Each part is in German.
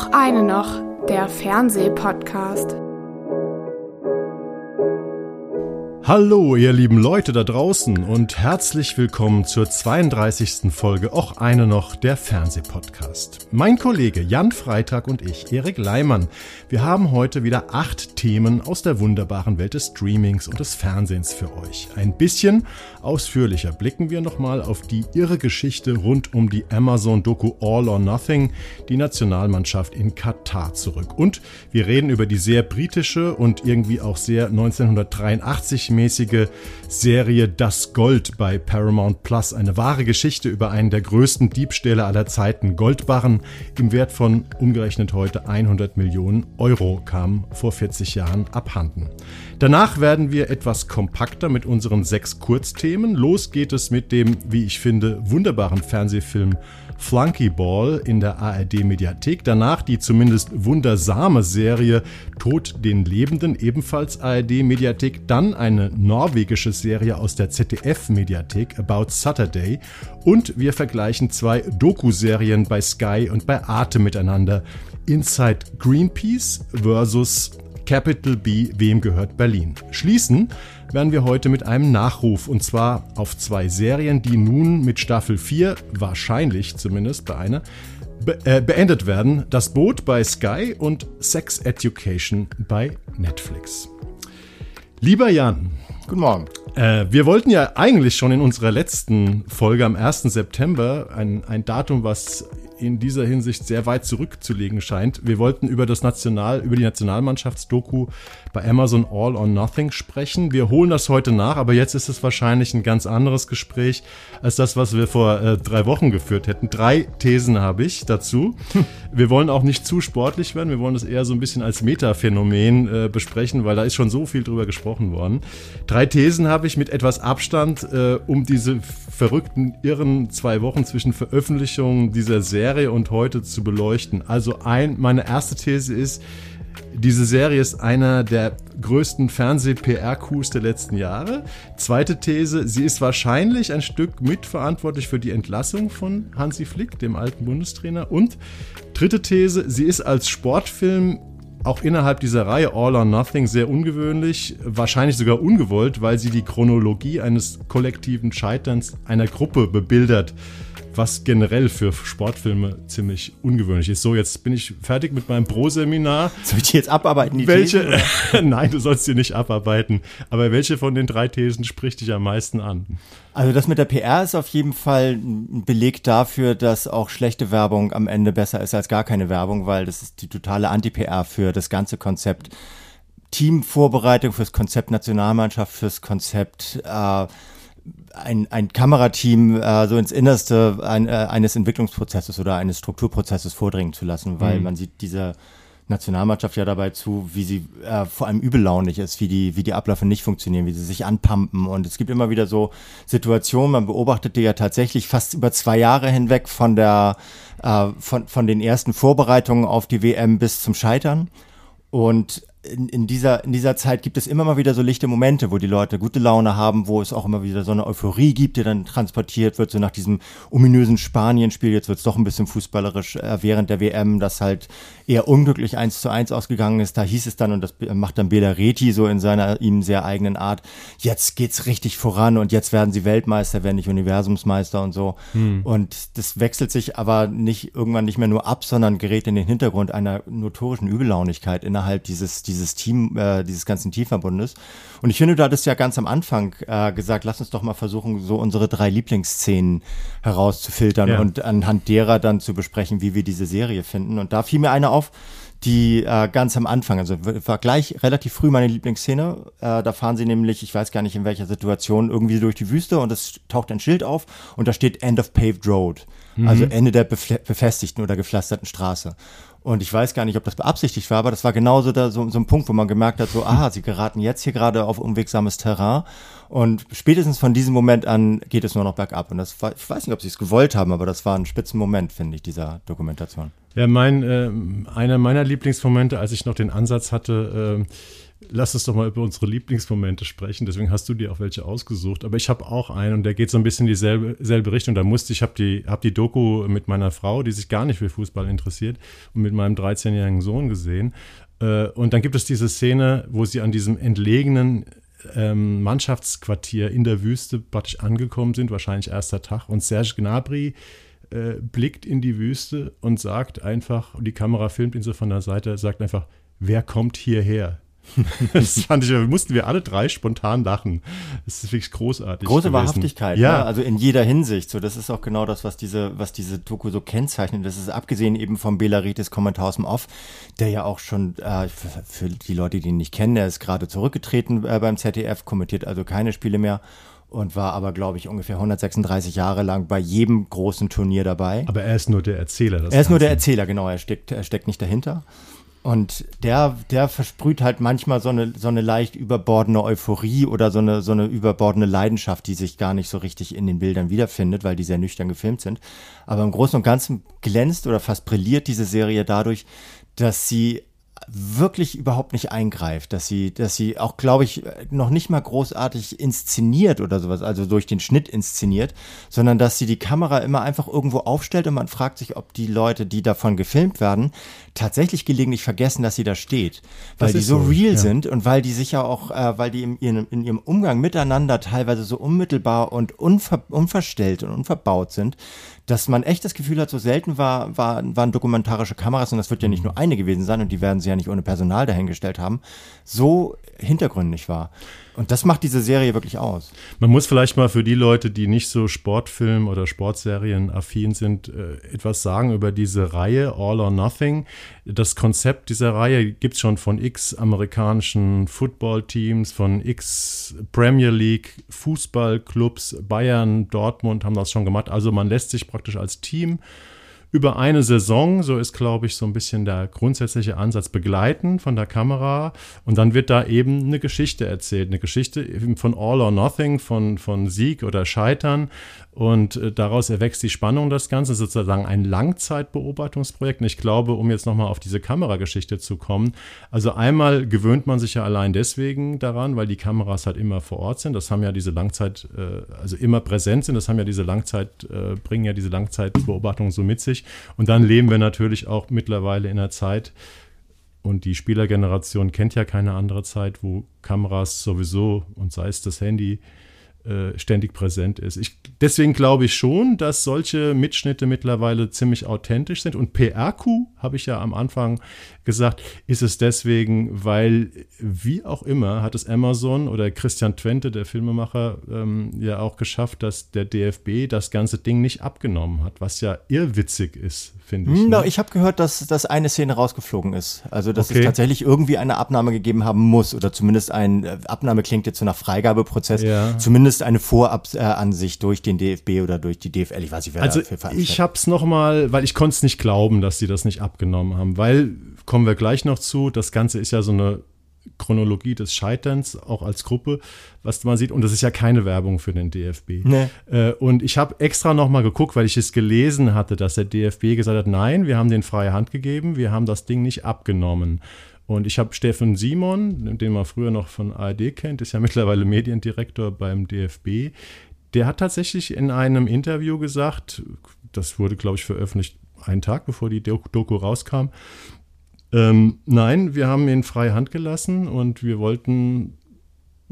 Och eine noch, der Fernsehpodcast. Hallo, ihr lieben Leute da draußen und herzlich willkommen zur 32. Folge auch eine noch der Fernsehpodcast. Mein Kollege Jan Freitag und ich, Erik Leimann, wir haben heute wieder acht Themen aus der wunderbaren Welt des Streamings und des Fernsehens für euch. Ein bisschen ausführlicher blicken wir nochmal auf die irre Geschichte rund um die Amazon-Doku All or Nothing, die Nationalmannschaft in Katar zurück. Und wir reden über die sehr britische und irgendwie auch sehr 1983 mäßige Serie Das Gold bei Paramount Plus. Eine wahre Geschichte über einen der größten Diebstähle aller Zeiten. Goldbarren im Wert von umgerechnet heute 100 Millionen Euro kam vor 40 Jahren abhanden. Danach werden wir etwas kompakter mit unseren sechs Kurzthemen. Los geht es mit dem, wie ich finde, wunderbaren Fernsehfilm Flunkyball in der ARD Mediathek. Danach die zumindest wundersame Serie Tod den Lebenden, ebenfalls ARD Mediathek. Dann eine norwegische Serie aus der ZDF Mediathek About Saturday. Und wir vergleichen zwei Doku-Serien bei Sky und bei Arte miteinander. Inside Greenpeace versus Capital B, wem gehört Berlin? Schließen werden wir heute mit einem Nachruf und zwar auf zwei Serien, die nun mit Staffel 4, wahrscheinlich zumindest bei einer, be äh, beendet werden. Das Boot bei Sky und Sex Education bei Netflix. Lieber Jan. Guten Morgen. Äh, wir wollten ja eigentlich schon in unserer letzten Folge am 1. September ein, ein Datum, was in dieser Hinsicht sehr weit zurückzulegen scheint. Wir wollten über das National, über die Nationalmannschaftsdoku bei Amazon All or Nothing sprechen. Wir holen das heute nach, aber jetzt ist es wahrscheinlich ein ganz anderes Gespräch als das, was wir vor äh, drei Wochen geführt hätten. Drei Thesen habe ich dazu. Wir wollen auch nicht zu sportlich werden. Wir wollen das eher so ein bisschen als Metaphänomen äh, besprechen, weil da ist schon so viel drüber gesprochen worden. Drei Thesen habe ich mit etwas Abstand, äh, um diese verrückten, irren zwei Wochen zwischen Veröffentlichung dieser Serie und heute zu beleuchten. Also ein, meine erste These ist, diese Serie ist einer der größten Fernseh-PR-Coups der letzten Jahre. Zweite These, sie ist wahrscheinlich ein Stück mitverantwortlich für die Entlassung von Hansi Flick, dem alten Bundestrainer. Und dritte These, sie ist als Sportfilm auch innerhalb dieser Reihe All or Nothing sehr ungewöhnlich, wahrscheinlich sogar ungewollt, weil sie die Chronologie eines kollektiven Scheiterns einer Gruppe bebildert was generell für Sportfilme ziemlich ungewöhnlich ist. So, jetzt bin ich fertig mit meinem Pro-Seminar. Soll ich die jetzt abarbeiten? Die welche? Thesen, Nein, du sollst sie nicht abarbeiten. Aber welche von den drei Thesen spricht dich am meisten an? Also das mit der PR ist auf jeden Fall ein Beleg dafür, dass auch schlechte Werbung am Ende besser ist als gar keine Werbung, weil das ist die totale Anti-PR für das ganze Konzept. Teamvorbereitung fürs Konzept Nationalmannschaft, fürs Konzept äh, ein, ein Kamerateam äh, so ins Innerste ein, äh, eines Entwicklungsprozesses oder eines Strukturprozesses vordringen zu lassen, weil mhm. man sieht dieser Nationalmannschaft ja dabei zu, wie sie äh, vor allem übellaunig ist, wie die, wie die Abläufe nicht funktionieren, wie sie sich anpumpen. Und es gibt immer wieder so Situationen, man beobachtet die ja tatsächlich fast über zwei Jahre hinweg von der, äh, von, von den ersten Vorbereitungen auf die WM bis zum Scheitern. Und in, in, dieser, in dieser Zeit gibt es immer mal wieder so lichte Momente, wo die Leute gute Laune haben, wo es auch immer wieder so eine Euphorie gibt, die dann transportiert wird, so nach diesem ominösen Spanien-Spiel. Jetzt wird es doch ein bisschen fußballerisch äh, während der WM, das halt eher unglücklich eins zu eins ausgegangen ist. Da hieß es dann, und das macht dann Bela Reti so in seiner ihm sehr eigenen Art, jetzt geht's richtig voran und jetzt werden sie Weltmeister, werden nicht Universumsmeister und so. Hm. Und das wechselt sich aber nicht irgendwann nicht mehr nur ab, sondern gerät in den Hintergrund einer notorischen Übellaunigkeit innerhalb dieses dieses Team, äh, dieses ganzen Teamverbundes. Und ich finde, du hattest ja ganz am Anfang äh, gesagt, lass uns doch mal versuchen, so unsere drei Lieblingsszenen herauszufiltern ja. und anhand derer dann zu besprechen, wie wir diese Serie finden. Und da fiel mir eine auf, die äh, ganz am Anfang, also war gleich relativ früh meine Lieblingsszene. Äh, da fahren sie nämlich, ich weiß gar nicht in welcher Situation, irgendwie durch die Wüste und es taucht ein Schild auf und da steht End of Paved Road. Also mhm. Also Ende der befestigten oder gepflasterten Straße. Und ich weiß gar nicht, ob das beabsichtigt war, aber das war genauso da, so, so ein Punkt, wo man gemerkt hat, so, aha, sie geraten jetzt hier gerade auf unwegsames Terrain. Und spätestens von diesem Moment an geht es nur noch bergab. Und das war, ich weiß nicht, ob sie es gewollt haben, aber das war ein spitzen Moment, finde ich, dieser Dokumentation. Ja, mein, äh, einer meiner Lieblingsmomente, als ich noch den Ansatz hatte, äh, lass uns doch mal über unsere Lieblingsmomente sprechen. Deswegen hast du dir auch welche ausgesucht. Aber ich habe auch einen und der geht so ein bisschen in dieselbe selbe Richtung. Da musste ich, habe die, hab die Doku mit meiner Frau, die sich gar nicht für Fußball interessiert, und mit meinem 13-jährigen Sohn gesehen. Äh, und dann gibt es diese Szene, wo sie an diesem entlegenen ähm, Mannschaftsquartier in der Wüste praktisch angekommen sind, wahrscheinlich erster Tag. Und Serge Gnabry äh, blickt in die Wüste und sagt einfach, und die Kamera filmt ihn so von der Seite, sagt einfach, wer kommt hierher? das fand ich, mussten wir alle drei spontan lachen. Das ist wirklich großartig. Große gewesen. Wahrhaftigkeit, ja. Ne? Also in jeder Hinsicht. So, das ist auch genau das, was diese, was diese Doku so kennzeichnet. Das ist abgesehen eben vom Belaritis Kommentar aus dem Off, der ja auch schon, äh, für, für, die Leute, die ihn nicht kennen, der ist gerade zurückgetreten äh, beim ZDF, kommentiert also keine Spiele mehr und war aber, glaube ich, ungefähr 136 Jahre lang bei jedem großen Turnier dabei. Aber er ist nur der Erzähler. er ist nur der Erzähler, genau. Er steckt, er steckt nicht dahinter. Und der, der versprüht halt manchmal so eine, so eine leicht überbordene Euphorie oder so eine, so eine überbordene Leidenschaft, die sich gar nicht so richtig in den Bildern wiederfindet, weil die sehr nüchtern gefilmt sind. Aber im Großen und Ganzen glänzt oder fast brilliert diese Serie dadurch, dass sie wirklich überhaupt nicht eingreift, dass sie, dass sie auch, glaube ich, noch nicht mal großartig inszeniert oder sowas, also durch den Schnitt inszeniert, sondern dass sie die Kamera immer einfach irgendwo aufstellt und man fragt sich, ob die Leute, die davon gefilmt werden, tatsächlich gelegentlich vergessen, dass sie da steht, weil die so, real ja. sind und weil die sich ja auch, äh, weil die in ihrem, in ihrem Umgang miteinander teilweise so unmittelbar und unver, unverstellt und unverbaut sind, dass man echt das Gefühl hat, so selten war, war, waren dokumentarische Kameras, und das wird ja nicht nur eine gewesen sein, und die werden sie ja nicht ohne Personal dahingestellt haben, so hintergründig war. Und das macht diese Serie wirklich aus. Man muss vielleicht mal für die Leute, die nicht so Sportfilm oder Sportserien affin sind, äh, etwas sagen über diese Reihe All or Nothing. Das Konzept dieser Reihe gibt es schon von x amerikanischen Footballteams, von x Premier League Fußballclubs, Bayern, Dortmund haben das schon gemacht. Also man lässt sich praktisch als Team über eine Saison, so ist, glaube ich, so ein bisschen der grundsätzliche Ansatz, begleiten von der Kamera. Und dann wird da eben eine Geschichte erzählt, eine Geschichte von All or Nothing, von, von Sieg oder Scheitern und äh, daraus erwächst die Spannung das Ganze, sozusagen ein Langzeitbeobachtungsprojekt. Und ich glaube, um jetzt nochmal auf diese Kamerageschichte zu kommen, also einmal gewöhnt man sich ja allein deswegen daran, weil die Kameras halt immer vor Ort sind. Das haben ja diese Langzeit, äh, also immer präsent sind, das haben ja diese Langzeit, äh, bringen ja diese Langzeitbeobachtungen so mit sich. Und dann leben wir natürlich auch mittlerweile in einer Zeit, und die Spielergeneration kennt ja keine andere Zeit, wo Kameras sowieso und sei es das Handy äh, ständig präsent ist. Ich, deswegen glaube ich schon, dass solche Mitschnitte mittlerweile ziemlich authentisch sind. Und PRQ, habe ich ja am Anfang gesagt, ist es deswegen, weil, wie auch immer, hat es Amazon oder Christian Twente, der Filmemacher, ähm, ja auch geschafft, dass der DFB das ganze Ding nicht abgenommen hat, was ja irrwitzig ist, finde ich. No, ne? Ich habe gehört, dass, dass eine Szene rausgeflogen ist. Also, dass okay. es tatsächlich irgendwie eine Abnahme gegeben haben muss oder zumindest ein äh, Abnahme klingt jetzt so nach Freigabeprozess, ja. zumindest eine Vorabansicht durch den DFB oder durch die DFL. Ich weiß nicht, wer also dafür Ich habe es nochmal, weil ich konnte es nicht glauben, dass sie das nicht abgenommen haben, weil kommen wir gleich noch zu. Das Ganze ist ja so eine Chronologie des Scheiterns, auch als Gruppe, was man sieht. Und das ist ja keine Werbung für den DFB. Nee. Äh, und ich habe extra nochmal geguckt, weil ich es gelesen hatte, dass der DFB gesagt hat, nein, wir haben den freie Hand gegeben, wir haben das Ding nicht abgenommen. Und ich habe Steffen Simon, den man früher noch von ARD kennt, ist ja mittlerweile Mediendirektor beim DFB. Der hat tatsächlich in einem Interview gesagt, das wurde, glaube ich, veröffentlicht einen Tag bevor die Doku rauskam, ähm, nein, wir haben ihn freie Hand gelassen und wir wollten,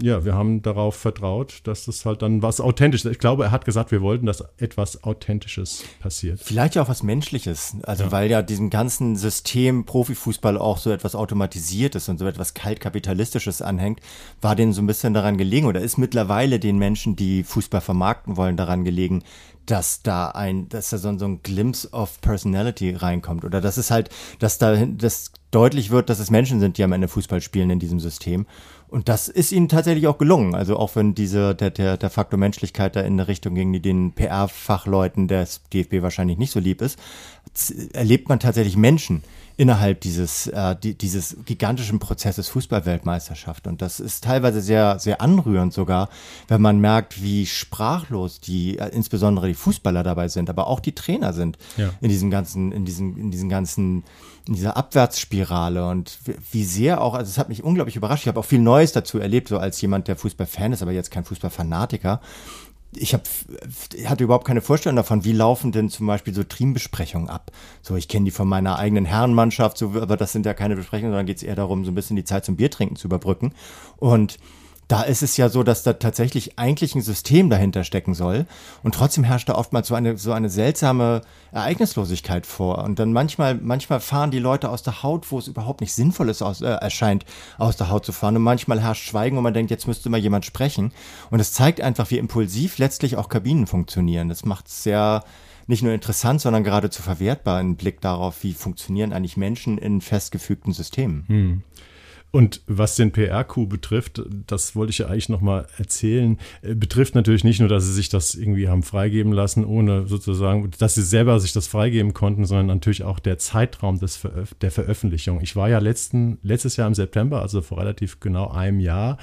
ja, wir haben darauf vertraut, dass das halt dann was Authentisches. Ich glaube, er hat gesagt, wir wollten, dass etwas Authentisches passiert. Vielleicht ja auch was Menschliches. Also, ja. weil ja diesem ganzen System Profifußball auch so etwas Automatisiertes und so etwas kaltkapitalistisches anhängt, war denen so ein bisschen daran gelegen oder ist mittlerweile den Menschen, die Fußball vermarkten wollen, daran gelegen, dass da ein, dass da so, so ein Glimpse of Personality reinkommt oder dass es halt, dass da das deutlich wird, dass es Menschen sind, die am Ende Fußball spielen in diesem System. Und das ist ihnen tatsächlich auch gelungen. Also auch wenn diese, der, der, der Faktor Menschlichkeit da in eine Richtung ging, die den PR-Fachleuten des DFB wahrscheinlich nicht so lieb ist, erlebt man tatsächlich Menschen innerhalb dieses, äh, die, dieses gigantischen Prozesses Fußballweltmeisterschaft. Und das ist teilweise sehr, sehr anrührend sogar, wenn man merkt, wie sprachlos die, äh, insbesondere die Fußballer dabei sind, aber auch die Trainer sind ja. in diesem ganzen, in diesem, in diesen ganzen in dieser Abwärtsspirale und wie sehr auch, also es hat mich unglaublich überrascht. Ich habe auch viel Neues dazu erlebt, so als jemand, der Fußballfan ist, aber jetzt kein Fußballfanatiker. Ich hab, hatte überhaupt keine Vorstellung davon, wie laufen denn zum Beispiel so Teambesprechungen ab. So, ich kenne die von meiner eigenen Herrenmannschaft, so, aber das sind ja keine Besprechungen, sondern geht es eher darum, so ein bisschen die Zeit zum Biertrinken zu überbrücken. Und da ist es ja so, dass da tatsächlich eigentlich ein System dahinter stecken soll. Und trotzdem herrscht da oftmals so eine, so eine seltsame Ereignislosigkeit vor. Und dann manchmal, manchmal fahren die Leute aus der Haut, wo es überhaupt nicht sinnvoll ist, aus, äh, erscheint, aus der Haut zu fahren. Und manchmal herrscht Schweigen und man denkt, jetzt müsste mal jemand sprechen. Und es zeigt einfach, wie impulsiv letztlich auch Kabinen funktionieren. Das macht es sehr, nicht nur interessant, sondern geradezu verwertbar, einen Blick darauf, wie funktionieren eigentlich Menschen in festgefügten Systemen. Hm. Und was den PR-Coup betrifft, das wollte ich ja eigentlich nochmal erzählen, äh, betrifft natürlich nicht nur, dass sie sich das irgendwie haben freigeben lassen, ohne sozusagen, dass sie selber sich das freigeben konnten, sondern natürlich auch der Zeitraum des Veröf der Veröffentlichung. Ich war ja letzten, letztes Jahr im September, also vor relativ genau einem Jahr,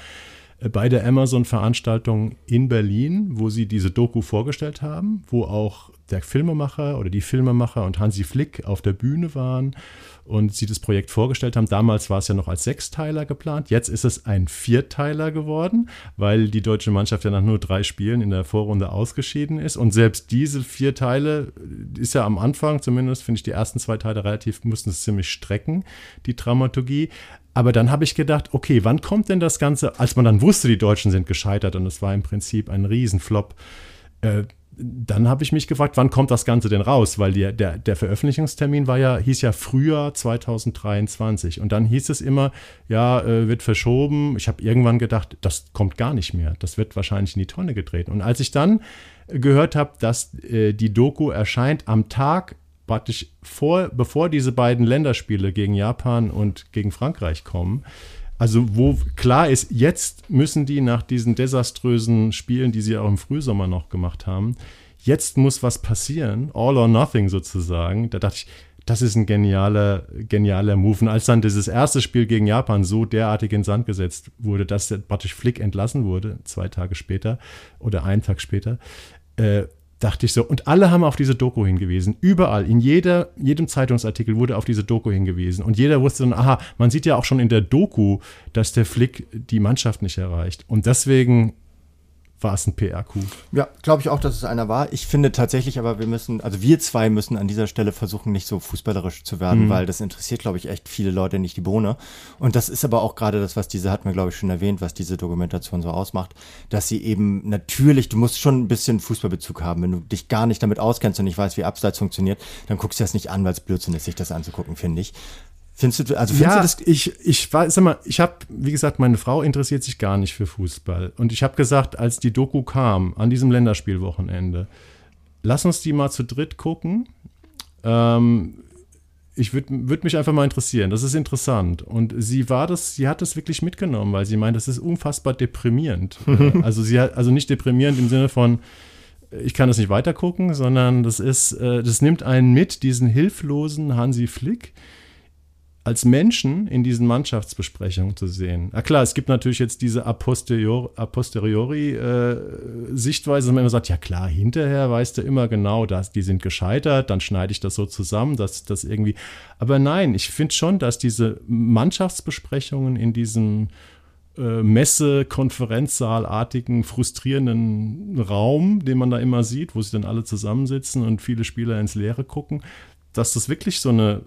äh, bei der Amazon-Veranstaltung in Berlin, wo sie diese Doku vorgestellt haben, wo auch der Filmemacher oder die Filmemacher und Hansi Flick auf der Bühne waren und sie das Projekt vorgestellt haben. Damals war es ja noch als Sechsteiler geplant. Jetzt ist es ein Vierteiler geworden, weil die deutsche Mannschaft ja nach nur drei Spielen in der Vorrunde ausgeschieden ist. Und selbst diese vier Teile ist ja am Anfang, zumindest finde ich die ersten zwei Teile relativ, mussten es ziemlich strecken, die Dramaturgie. Aber dann habe ich gedacht, okay, wann kommt denn das Ganze, als man dann wusste, die Deutschen sind gescheitert und es war im Prinzip ein Riesenflop. Äh, dann habe ich mich gefragt, wann kommt das Ganze denn raus? Weil die, der, der Veröffentlichungstermin war ja, hieß ja Frühjahr 2023. Und dann hieß es immer, ja, äh, wird verschoben. Ich habe irgendwann gedacht, das kommt gar nicht mehr. Das wird wahrscheinlich in die Tonne getreten. Und als ich dann gehört habe, dass äh, die Doku erscheint am Tag praktisch vor, bevor diese beiden Länderspiele gegen Japan und gegen Frankreich kommen, also wo klar ist, jetzt müssen die nach diesen desaströsen Spielen, die sie auch im Frühsommer noch gemacht haben, jetzt muss was passieren, all or nothing sozusagen. Da dachte ich, das ist ein genialer, genialer Move. Und als dann dieses erste Spiel gegen Japan so derartig in Sand gesetzt wurde, dass der praktisch Flick entlassen wurde, zwei Tage später oder einen Tag später, äh, dachte ich so, und alle haben auf diese Doku hingewiesen. Überall, in jeder, jedem Zeitungsartikel wurde auf diese Doku hingewiesen. Und jeder wusste dann, aha, man sieht ja auch schon in der Doku, dass der Flick die Mannschaft nicht erreicht. Und deswegen war es ein PR-Coup. Ja, glaube ich auch, dass es einer war. Ich finde tatsächlich aber, wir müssen, also wir zwei müssen an dieser Stelle versuchen, nicht so fußballerisch zu werden, mhm. weil das interessiert, glaube ich, echt viele Leute nicht die Bohne. Und das ist aber auch gerade das, was diese, hat mir, glaube ich, schon erwähnt, was diese Dokumentation so ausmacht, dass sie eben natürlich, du musst schon ein bisschen Fußballbezug haben. Wenn du dich gar nicht damit auskennst und nicht weißt, wie Abseits funktioniert, dann guckst du das nicht an, weil es Blödsinn ist, sich das anzugucken, finde ich. Findest du, also findest ja, du das? Ich, ich war, sag mal, ich habe, wie gesagt, meine Frau interessiert sich gar nicht für Fußball. Und ich habe gesagt, als die Doku kam, an diesem Länderspielwochenende, lass uns die mal zu dritt gucken. Ähm, ich würde würd mich einfach mal interessieren. Das ist interessant. Und sie war das, sie hat das wirklich mitgenommen, weil sie meint, das ist unfassbar deprimierend. also sie hat, also nicht deprimierend im Sinne von, ich kann das nicht weitergucken, sondern das ist, äh, das nimmt einen mit, diesen hilflosen Hansi Flick als Menschen in diesen Mannschaftsbesprechungen zu sehen. Na klar, es gibt natürlich jetzt diese a posteriori, a posteriori äh, Sichtweise, dass man immer sagt, ja klar, hinterher weißt du immer genau, dass die sind gescheitert, dann schneide ich das so zusammen, dass das irgendwie. Aber nein, ich finde schon, dass diese Mannschaftsbesprechungen in diesem äh, Messe, Konferenzsaalartigen, frustrierenden Raum, den man da immer sieht, wo sie dann alle zusammensitzen und viele Spieler ins Leere gucken, dass das wirklich so eine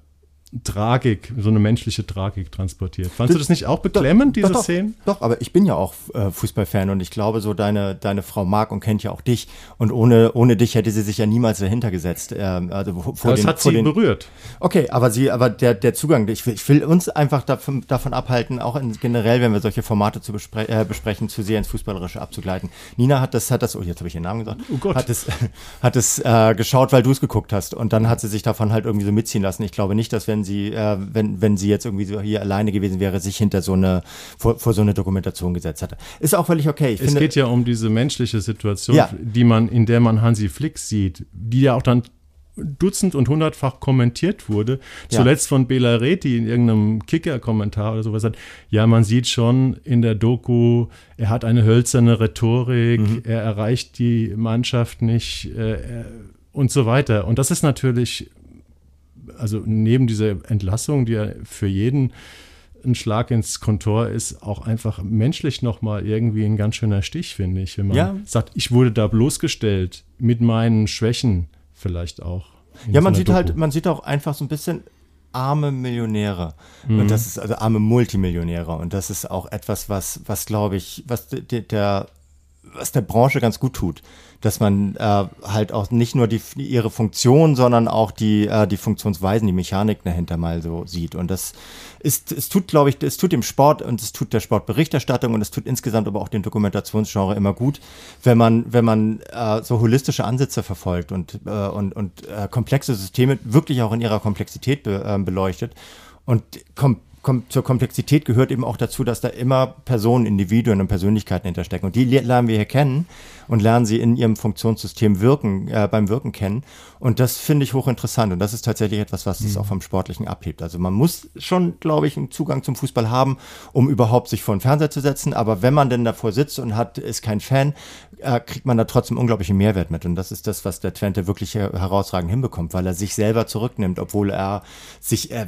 Tragik, so eine menschliche Tragik transportiert. Fandest du das nicht auch beklemmend, diese doch, Szenen? Doch, aber ich bin ja auch äh, Fußballfan und ich glaube, so deine, deine Frau mag und kennt ja auch dich. Und ohne, ohne dich hätte sie sich ja niemals dahinter gesetzt. Äh, also vor das den, hat sie den, berührt. Okay, aber sie, aber der, der Zugang, ich will, ich will uns einfach davon, davon abhalten, auch in, generell, wenn wir solche Formate zu bespre äh, besprechen, zu sehr ins Fußballerische abzugleiten. Nina hat das, hat das, oh, jetzt habe ich ihren Namen gesagt, oh Gott. hat es, hat es äh, geschaut, weil du es geguckt hast. Und dann hat sie sich davon halt irgendwie so mitziehen lassen. Ich glaube nicht, dass wenn wenn sie, äh, wenn, wenn sie jetzt irgendwie so hier alleine gewesen wäre, sich hinter so eine, vor, vor so eine Dokumentation gesetzt hatte. Ist auch völlig okay. Ich es finde, geht ja um diese menschliche Situation, ja. die man, in der man Hansi Flick sieht, die ja auch dann dutzend und hundertfach kommentiert wurde. Zuletzt von Bela Reti in irgendeinem Kicker-Kommentar oder sowas hat, ja, man sieht schon in der Doku, er hat eine hölzerne Rhetorik, mhm. er erreicht die Mannschaft nicht äh, und so weiter. Und das ist natürlich, also neben dieser Entlassung, die ja für jeden ein Schlag ins Kontor ist auch einfach menschlich nochmal irgendwie ein ganz schöner Stich, finde ich. Wenn man ja. sagt, ich wurde da bloßgestellt mit meinen Schwächen vielleicht auch. Ja, man sieht Doku. halt, man sieht auch einfach so ein bisschen arme Millionäre. Mhm. Und das ist also arme Multimillionäre. Und das ist auch etwas, was, was glaube ich, was der, der, was der Branche ganz gut tut dass man äh, halt auch nicht nur die, ihre Funktion, sondern auch die, äh, die Funktionsweisen, die Mechanik dahinter mal so sieht. Und das ist, es tut, glaube ich, es tut dem Sport und es tut der Sportberichterstattung und es tut insgesamt aber auch dem Dokumentationsgenre immer gut, wenn man, wenn man äh, so holistische Ansätze verfolgt und, äh, und, und äh, komplexe Systeme wirklich auch in ihrer Komplexität be, äh, beleuchtet und kom kom zur Komplexität gehört eben auch dazu, dass da immer Personen, Individuen und Persönlichkeiten hinterstecken. Und die lernen wir hier kennen und lernen sie in ihrem Funktionssystem wirken, äh, beim Wirken kennen. Und das finde ich hochinteressant. Und das ist tatsächlich etwas, was es mhm. auch vom Sportlichen abhebt. Also man muss schon, glaube ich, einen Zugang zum Fußball haben, um überhaupt sich vor den Fernseher zu setzen. Aber wenn man denn davor sitzt und hat, ist kein Fan, äh, kriegt man da trotzdem unglaublichen Mehrwert mit. Und das ist das, was der Twente wirklich herausragend hinbekommt, weil er sich selber zurücknimmt, obwohl er sich, äh,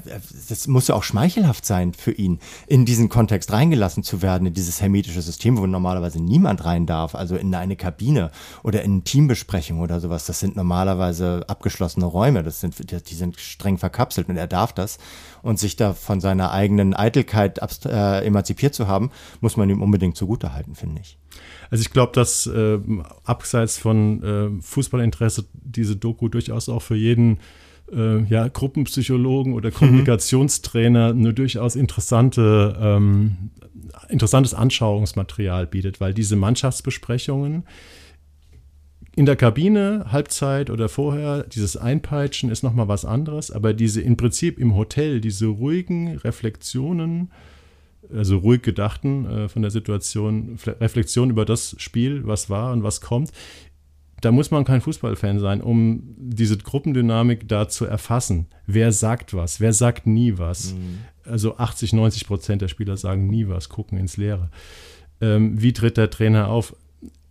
das muss ja auch schmeichelhaft sein für ihn, in diesen Kontext reingelassen zu werden, in dieses hermetische System, wo normalerweise niemand rein darf, also in eine Kabine oder in Teambesprechung oder sowas. Das sind normalerweise abgeschlossene Räume. Das sind, die sind streng verkapselt und er darf das. Und sich da von seiner eigenen Eitelkeit äh, emanzipiert zu haben, muss man ihm unbedingt zugutehalten, finde ich. Also ich glaube, dass äh, abseits von äh, Fußballinteresse diese Doku durchaus auch für jeden äh, ja, Gruppenpsychologen oder mhm. Kommunikationstrainer mhm. eine durchaus interessante, ähm, interessantes Anschauungsmaterial bietet, weil diese Mannschaftsbesprechungen, in der Kabine, Halbzeit oder vorher, dieses Einpeitschen ist nochmal was anderes, aber diese im Prinzip im Hotel, diese ruhigen Reflexionen, also ruhig gedachten äh, von der Situation, Reflexion über das Spiel, was war und was kommt, da muss man kein Fußballfan sein, um diese Gruppendynamik da zu erfassen. Wer sagt was? Wer sagt nie was? Mhm. Also 80, 90 Prozent der Spieler sagen nie was, gucken ins Leere. Ähm, wie tritt der Trainer auf?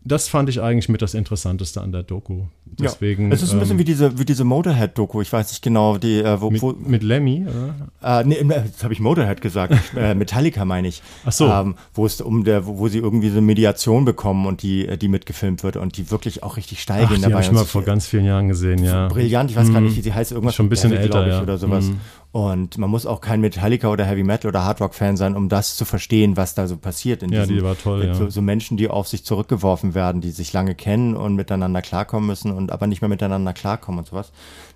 Das fand ich eigentlich mit das Interessanteste an der Doku. Deswegen, ja. Es ist ein bisschen ähm, wie diese, wie diese Motorhead-Doku, ich weiß nicht genau, die, äh, wo, mit, wo, mit Lemmy, oder? Äh, nee, jetzt habe ich Motorhead gesagt, äh, Metallica meine ich. Ach so. Ähm, wo es um der, wo, wo, sie irgendwie so eine Mediation bekommen und die, äh, die mitgefilmt wird und die wirklich auch richtig steil gehen dabei. Die habe ich mal vor ganz vielen Jahren gesehen, ja. Brillant, ich weiß mm. gar nicht, wie sie heißt, irgendwas. Schon ein bisschen älter, ich, ja. oder sowas. Mm. Und man muss auch kein Metallica oder Heavy Metal oder Hard Rock Fan sein, um das zu verstehen, was da so passiert. In ja, diesen, die war toll. Ja. So, so, Menschen, die auf sich zurückgeworfen werden, die sich lange kennen und miteinander klarkommen müssen und aber nicht mehr miteinander klarkommen und sowas.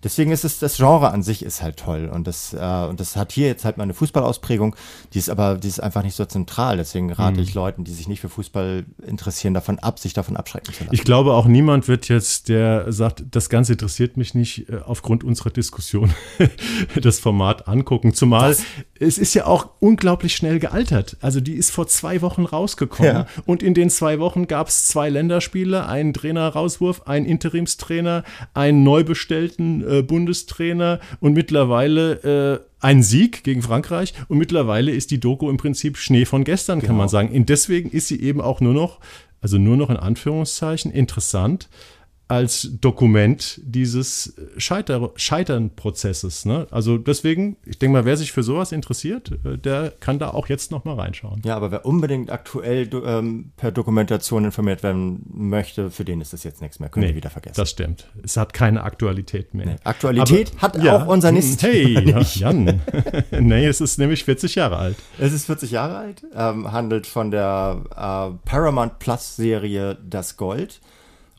Deswegen ist es das Genre an sich ist halt toll und das äh, und das hat hier jetzt halt mal eine Fußballausprägung, die ist aber die ist einfach nicht so zentral. Deswegen rate mhm. ich Leuten, die sich nicht für Fußball interessieren, davon ab, sich davon abschrecken zu lassen. Ich glaube auch niemand wird jetzt, der sagt, das Ganze interessiert mich nicht, äh, aufgrund unserer Diskussion das Format angucken. Zumal das, es ist ja auch unglaublich schnell gealtert. Also die ist vor zwei Wochen rausgekommen ja. und in den zwei Wochen gab es zwei Länderspiele, einen Trainer-Rauswurf, einen Interimstrainer, einen neu bestellten äh, Bundestrainer und mittlerweile äh, einen Sieg gegen Frankreich und mittlerweile ist die Doku im Prinzip Schnee von gestern, genau. kann man sagen. Und deswegen ist sie eben auch nur noch, also nur noch in Anführungszeichen, interessant als Dokument dieses Scheiter Scheitern-Prozesses. Ne? Also deswegen, ich denke mal, wer sich für sowas interessiert, äh, der kann da auch jetzt noch mal reinschauen. Ja, aber wer unbedingt aktuell ähm, per Dokumentation informiert werden möchte, für den ist das jetzt nichts mehr. Können nee, wir wieder vergessen. Das stimmt. Es hat keine Aktualität mehr. Nee, Aktualität aber, hat ja, auch unser nächstes. Hey, Jan. nee, es ist nämlich 40 Jahre alt. Es ist 40 Jahre alt, ähm, handelt von der äh, Paramount Plus Serie Das Gold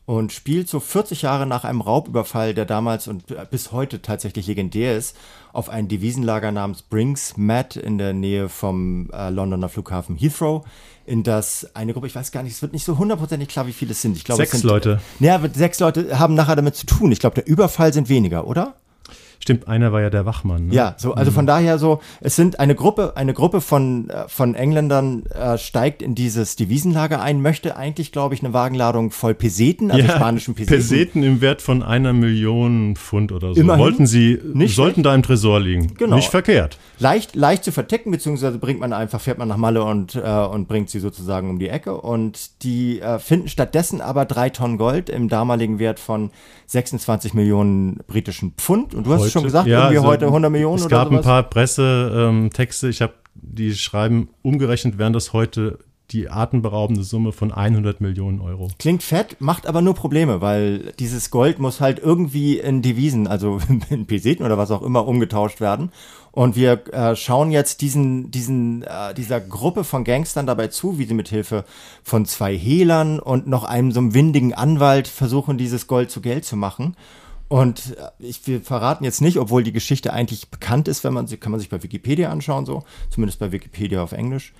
und spielt so 40 Jahre nach einem Raubüberfall, der damals und bis heute tatsächlich legendär ist, auf ein Devisenlager namens Brinks Mat in der Nähe vom äh, Londoner Flughafen Heathrow, in das eine Gruppe, ich weiß gar nicht, es wird nicht so hundertprozentig klar, wie viele es sind. Ich glaube, sechs sind, Leute. Ja, sechs Leute haben nachher damit zu tun. Ich glaube, der Überfall sind weniger, oder? Stimmt, einer war ja der Wachmann. Ne? Ja, so, also von daher so, es sind eine Gruppe, eine Gruppe von, äh, von Engländern äh, steigt in dieses Devisenlager ein, möchte eigentlich, glaube ich, eine Wagenladung voll Peseten, also spanischen Peseten. Peseten im Wert von einer Million Pfund oder so. Immerhin. Wollten sie, Nicht sollten da im Tresor liegen. Genau. Nicht verkehrt. leicht, leicht zu verticken, beziehungsweise bringt man einfach, fährt man nach Malle und, äh, und bringt sie sozusagen um die Ecke. Und die äh, finden stattdessen aber drei Tonnen Gold im damaligen Wert von 26 Millionen britischen Pfund. Und du hast es schon gesagt, ja, irgendwie also heute 100 Millionen Es oder gab sowas. ein paar Pressetexte, ich habe die schreiben, umgerechnet wären das heute die atemberaubende Summe von 100 Millionen Euro. Klingt fett, macht aber nur Probleme, weil dieses Gold muss halt irgendwie in Devisen, also in Peseten oder was auch immer, umgetauscht werden. Und wir äh, schauen jetzt diesen, diesen, äh, dieser Gruppe von Gangstern dabei zu, wie sie mit Hilfe von zwei Hehlern und noch einem so einem windigen Anwalt versuchen, dieses Gold zu Geld zu machen. Und äh, ich, wir verraten jetzt nicht, obwohl die Geschichte eigentlich bekannt ist, wenn man sie, kann man sich bei Wikipedia anschauen, so, zumindest bei Wikipedia auf Englisch.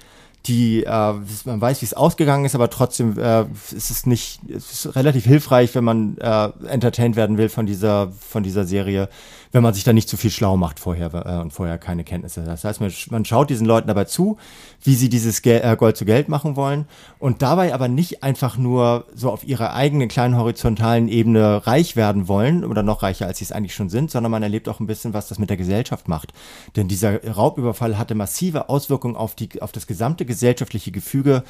Die, äh, man weiß, wie es ausgegangen ist, aber trotzdem äh, ist es nicht, es ist relativ hilfreich, wenn man äh, entertained werden will von dieser, von dieser Serie, wenn man sich da nicht zu viel schlau macht vorher äh, und vorher keine Kenntnisse. hat. Das heißt, man, man schaut diesen Leuten dabei zu, wie sie dieses Gel äh, Gold zu Geld machen wollen und dabei aber nicht einfach nur so auf ihrer eigenen kleinen horizontalen Ebene reich werden wollen oder noch reicher, als sie es eigentlich schon sind, sondern man erlebt auch ein bisschen, was das mit der Gesellschaft macht. Denn dieser Raubüberfall hatte massive Auswirkungen auf, die, auf das gesamte gesellschaftliche Gefüge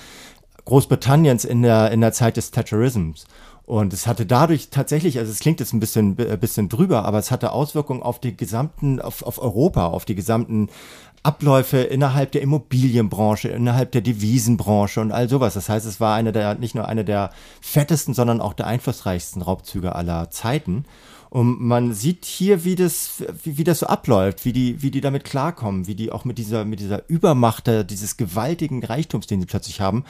Großbritanniens in der, in der Zeit des Thatcherisms. Und es hatte dadurch tatsächlich, also es klingt jetzt ein bisschen, ein bisschen drüber, aber es hatte Auswirkungen auf die gesamten, auf, auf Europa, auf die gesamten Abläufe innerhalb der Immobilienbranche, innerhalb der Devisenbranche und all sowas. Das heißt, es war eine der, nicht nur eine der fettesten, sondern auch der einflussreichsten Raubzüge aller Zeiten. Und man sieht hier, wie das, wie, wie das so abläuft, wie die, wie die damit klarkommen, wie die auch mit dieser, mit dieser Übermacht der, dieses gewaltigen Reichtums, den sie plötzlich haben,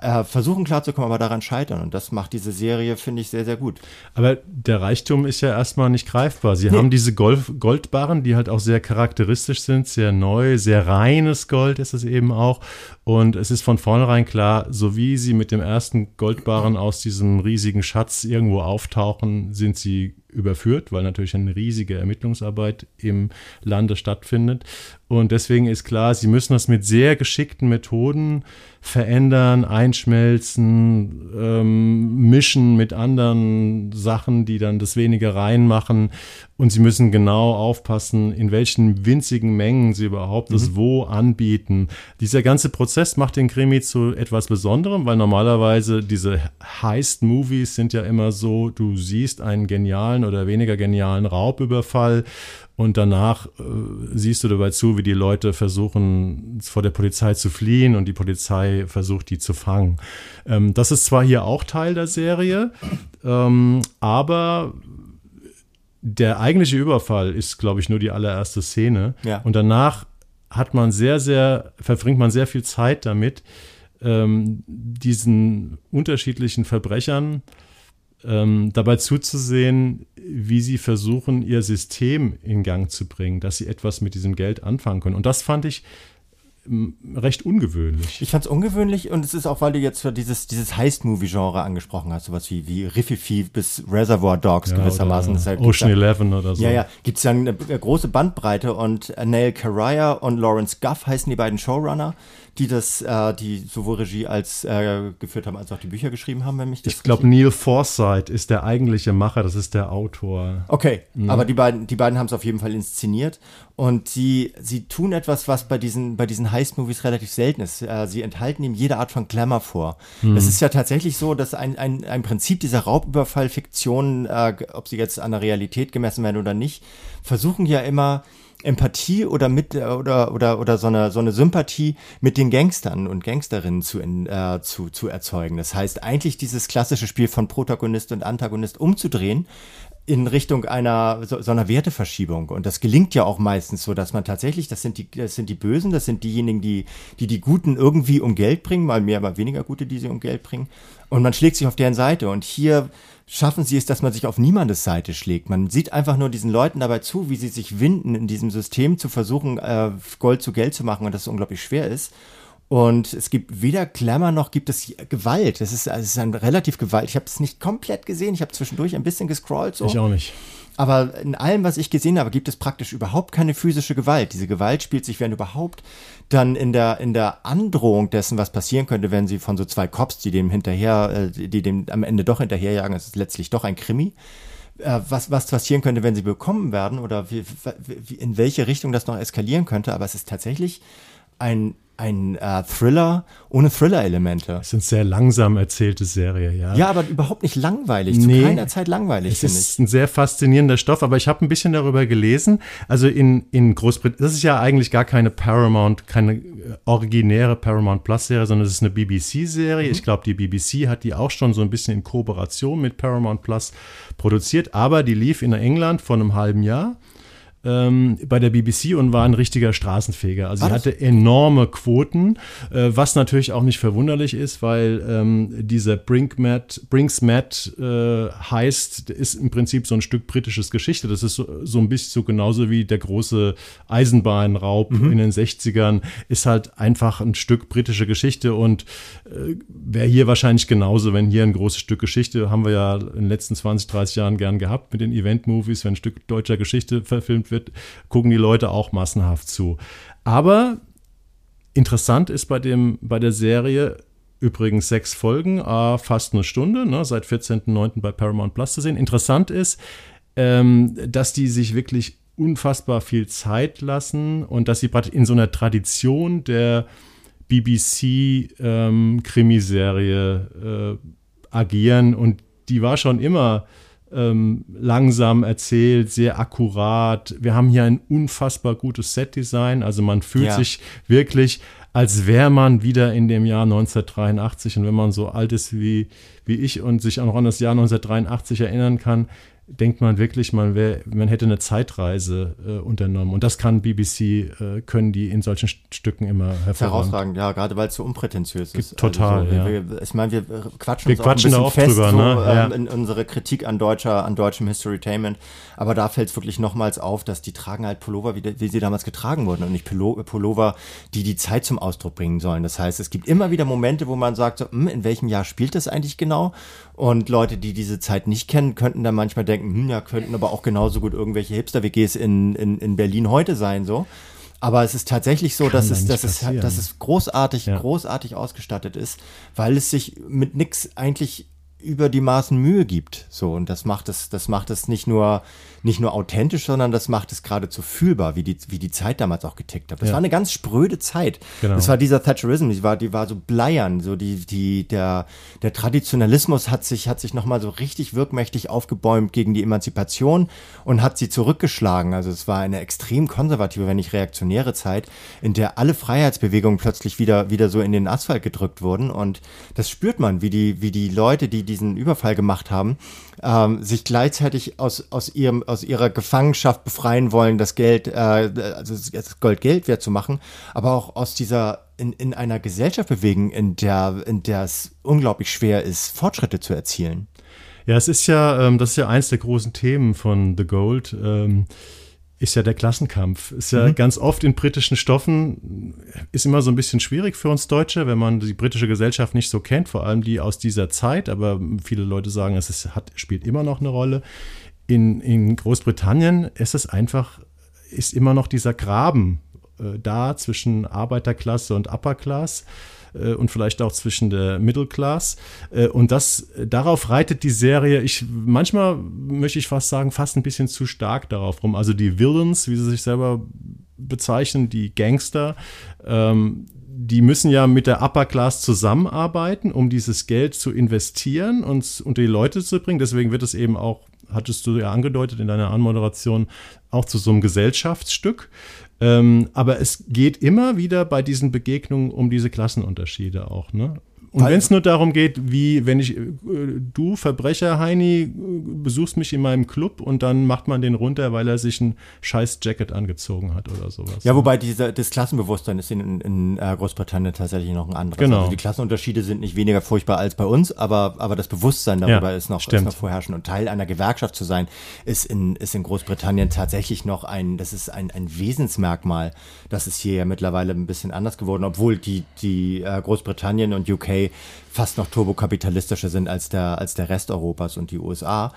äh, versuchen klarzukommen, aber daran scheitern. Und das macht diese Serie, finde ich, sehr, sehr gut. Aber der Reichtum ist ja erstmal nicht greifbar. Sie haben diese Golf Goldbarren, die halt auch sehr charakteristisch sind, sehr neu, sehr reines Gold ist es eben auch. Und es ist von vornherein klar, so wie sie mit dem ersten Goldbarren aus diesem riesigen Schatz irgendwo auftauchen, sind sie überführt, weil natürlich eine riesige Ermittlungsarbeit im Lande stattfindet. Und deswegen ist klar, sie müssen das mit sehr geschickten Methoden verändern, einschmelzen, ähm, mischen mit anderen Sachen, die dann das weniger reinmachen. Und sie müssen genau aufpassen, in welchen winzigen Mengen sie überhaupt das wo anbieten. Dieser ganze Prozess macht den Krimi zu etwas Besonderem, weil normalerweise diese Heist-Movies sind ja immer so, du siehst einen genialen oder weniger genialen Raubüberfall und danach äh, siehst du dabei zu, wie die Leute versuchen, vor der Polizei zu fliehen und die Polizei versucht, die zu fangen. Ähm, das ist zwar hier auch Teil der Serie, ähm, aber der eigentliche Überfall ist, glaube ich, nur die allererste Szene. Ja. Und danach hat man sehr, sehr, verbringt man sehr viel Zeit damit, ähm, diesen unterschiedlichen Verbrechern ähm, dabei zuzusehen, wie sie versuchen, ihr System in Gang zu bringen, dass sie etwas mit diesem Geld anfangen können. Und das fand ich ähm, recht ungewöhnlich. Ich fand es ungewöhnlich und es ist auch, weil du jetzt für dieses, dieses Heist-Movie-Genre angesprochen hast, sowas wie, wie Riffifi bis Reservoir Dogs Ja, gewissermaßen. oder Deshalb Ocean Eleven oder so. Ja, ja, gibt es ja eine, eine große Bandbreite und Neil Caraya und Lawrence Guff heißen die beiden Showrunner, die das, äh, die sowohl Regie als äh, geführt haben, als auch die Bücher geschrieben haben, wenn mich das Ich glaube, Neil Forsyth ist der eigentliche Macher, das ist der Autor. Okay, aber die beiden, die beiden haben es auf jeden Fall inszeniert und sie, sie tun etwas, was bei diesen, bei diesen Heist-Movies relativ selten ist. Äh, sie enthalten ihm jede Art von Glamour vor. Es ist ja tatsächlich so, dass ein, ein, ein Prinzip dieser Raubüberfall-Fiktionen, äh, ob sie jetzt an der Realität gemessen werden oder nicht, versuchen ja immer Empathie oder mit oder oder oder so eine so eine Sympathie mit den Gangstern und Gangsterinnen zu äh, zu zu erzeugen. Das heißt eigentlich dieses klassische Spiel von Protagonist und Antagonist umzudrehen in Richtung einer so, so einer Werteverschiebung und das gelingt ja auch meistens so, dass man tatsächlich das sind die das sind die Bösen, das sind diejenigen, die die die Guten irgendwie um Geld bringen, mal mehr, mal weniger Gute, die sie um Geld bringen und man schlägt sich auf deren Seite und hier schaffen sie es, dass man sich auf niemandes Seite schlägt. Man sieht einfach nur diesen Leuten dabei zu, wie sie sich winden in diesem System zu versuchen, äh, Gold zu Geld zu machen und das unglaublich schwer ist. Und es gibt weder Glamour noch gibt es Gewalt. Es ist, also es ist ein relativ Gewalt. Ich habe es nicht komplett gesehen. Ich habe zwischendurch ein bisschen gescrollt. So. Ich auch nicht. Aber in allem, was ich gesehen habe, gibt es praktisch überhaupt keine physische Gewalt. Diese Gewalt spielt sich, wenn überhaupt, dann in der, in der Androhung dessen, was passieren könnte, wenn sie von so zwei Cops, die dem hinterher, äh, die dem am Ende doch hinterherjagen, es ist letztlich doch ein Krimi, äh, was, was passieren könnte, wenn sie bekommen werden oder wie, wie, in welche Richtung das noch eskalieren könnte. Aber es ist tatsächlich ein ein äh, Thriller ohne Thriller-Elemente. Es ist eine sehr langsam erzählte Serie, ja. Ja, aber überhaupt nicht langweilig, nee, zu keiner Zeit langweilig. Es ist ich. ein sehr faszinierender Stoff, aber ich habe ein bisschen darüber gelesen. Also in, in Großbritannien, das ist ja eigentlich gar keine Paramount, keine äh, originäre Paramount Plus-Serie, sondern es ist eine BBC-Serie. Mhm. Ich glaube, die BBC hat die auch schon so ein bisschen in Kooperation mit Paramount Plus produziert, aber die lief in England vor einem halben Jahr ähm, bei der BBC und war ein richtiger Straßenfeger. Also sie hatte enorme Quoten, äh, was natürlich auch nicht verwunderlich ist, weil ähm, dieser Brinkmat, Brinksmat äh, heißt, ist im Prinzip so ein Stück britisches Geschichte. Das ist so, so ein bisschen so genauso wie der große Eisenbahnraub mhm. in den 60ern, ist halt einfach ein Stück britische Geschichte und äh, wäre hier wahrscheinlich genauso, wenn hier ein großes Stück Geschichte, haben wir ja in den letzten 20, 30 Jahren gern gehabt mit den Event-Movies, wenn ein Stück deutscher Geschichte verfilmt wird wird, gucken die Leute auch massenhaft zu. Aber interessant ist bei, dem, bei der Serie übrigens sechs Folgen, äh, fast eine Stunde, ne, seit 14.09. bei Paramount Plus zu sehen. Interessant ist, ähm, dass die sich wirklich unfassbar viel Zeit lassen und dass sie in so einer Tradition der BBC-Krimiserie ähm, äh, agieren und die war schon immer ähm, langsam erzählt, sehr akkurat. Wir haben hier ein unfassbar gutes Setdesign. Also man fühlt ja. sich wirklich, als wäre man wieder in dem Jahr 1983. Und wenn man so alt ist wie, wie ich und sich auch noch an das Jahr 1983 erinnern kann, denkt man wirklich, man, wär, man hätte eine Zeitreise äh, unternommen. Und das kann BBC, äh, können die in solchen Stücken immer hervorragend. Herausragend, ja, gerade weil es so unprätentiös ist. Total, also so, ja. Wir, ich meine, wir quatschen wir uns quatschen auch ein bisschen fest drüber, ne? so, ja. ähm, in unsere Kritik an deutscher, an deutschem Historytainment. Aber da fällt es wirklich nochmals auf, dass die tragen halt Pullover, wie, wie sie damals getragen wurden und nicht Pullover, die die Zeit zum Ausdruck bringen sollen. Das heißt, es gibt immer wieder Momente, wo man sagt, so, hm, in welchem Jahr spielt das eigentlich genau? Und Leute, die diese Zeit nicht kennen, könnten dann manchmal denken, hm, ja, könnten aber auch genauso gut irgendwelche Hipster-WGs in, in, in Berlin heute sein, so. Aber es ist tatsächlich so, dass es, dass, es, dass es großartig, ja. großartig ausgestattet ist, weil es sich mit nichts eigentlich über die Maßen Mühe gibt. So, und das macht es, das macht es nicht nur, nicht nur authentisch, sondern das macht es geradezu fühlbar, wie die, wie die Zeit damals auch getickt hat. Das ja. war eine ganz spröde Zeit. Genau. Das war dieser Thatcherism, die war, die war so bleiern, so die, die, der, der Traditionalismus hat sich, hat sich nochmal so richtig wirkmächtig aufgebäumt gegen die Emanzipation und hat sie zurückgeschlagen. Also es war eine extrem konservative, wenn nicht reaktionäre Zeit, in der alle Freiheitsbewegungen plötzlich wieder, wieder so in den Asphalt gedrückt wurden. Und das spürt man, wie die, wie die Leute, die diesen Überfall gemacht haben, ähm, sich gleichzeitig aus, aus, ihrem, aus ihrer Gefangenschaft befreien wollen, das Geld, äh, also das Gold Geld wert zu machen, aber auch aus dieser in, in einer Gesellschaft bewegen, in der, in der es unglaublich schwer ist, Fortschritte zu erzielen. Ja, es ist ja, ähm, das ist ja eins der großen Themen von The Gold. Ähm, ist ja der Klassenkampf. Ist ja mhm. ganz oft in britischen Stoffen, ist immer so ein bisschen schwierig für uns Deutsche, wenn man die britische Gesellschaft nicht so kennt, vor allem die aus dieser Zeit, aber viele Leute sagen, es ist, hat, spielt immer noch eine Rolle. In, in Großbritannien ist es einfach, ist immer noch dieser Graben äh, da zwischen Arbeiterklasse und Upper Class äh, und vielleicht auch zwischen der Middle Class. Äh, und das, darauf reitet die Serie, ich, manchmal möchte ich fast sagen, fast ein bisschen zu stark darauf rum. Also die Villains, wie sie sich selber bezeichnen, die Gangster, ähm, die müssen ja mit der Upper Class zusammenarbeiten, um dieses Geld zu investieren und unter die Leute zu bringen. Deswegen wird es eben auch, hattest du ja angedeutet in deiner Anmoderation, auch zu so einem Gesellschaftsstück. Ähm, aber es geht immer wieder bei diesen Begegnungen um diese Klassenunterschiede auch. Ne? Und wenn es nur darum geht, wie wenn ich, äh, du Verbrecher Heini besuchst mich in meinem Club und dann macht man den runter, weil er sich ein scheiß Jacket angezogen hat oder sowas. Ja, wobei diese, das Klassenbewusstsein ist in, in äh, Großbritannien tatsächlich noch ein anderes. Genau. Also die Klassenunterschiede sind nicht weniger furchtbar als bei uns, aber, aber das Bewusstsein darüber ja, ist, noch, ist noch vorherrschend. Und Teil einer Gewerkschaft zu sein, ist in, ist in Großbritannien tatsächlich noch ein, das ist ein, ein Wesensmerkmal. Das ist hier ja mittlerweile ein bisschen anders geworden, obwohl die, die äh, Großbritannien und UK fast noch turbokapitalistischer sind als der, als der Rest Europas und die USA.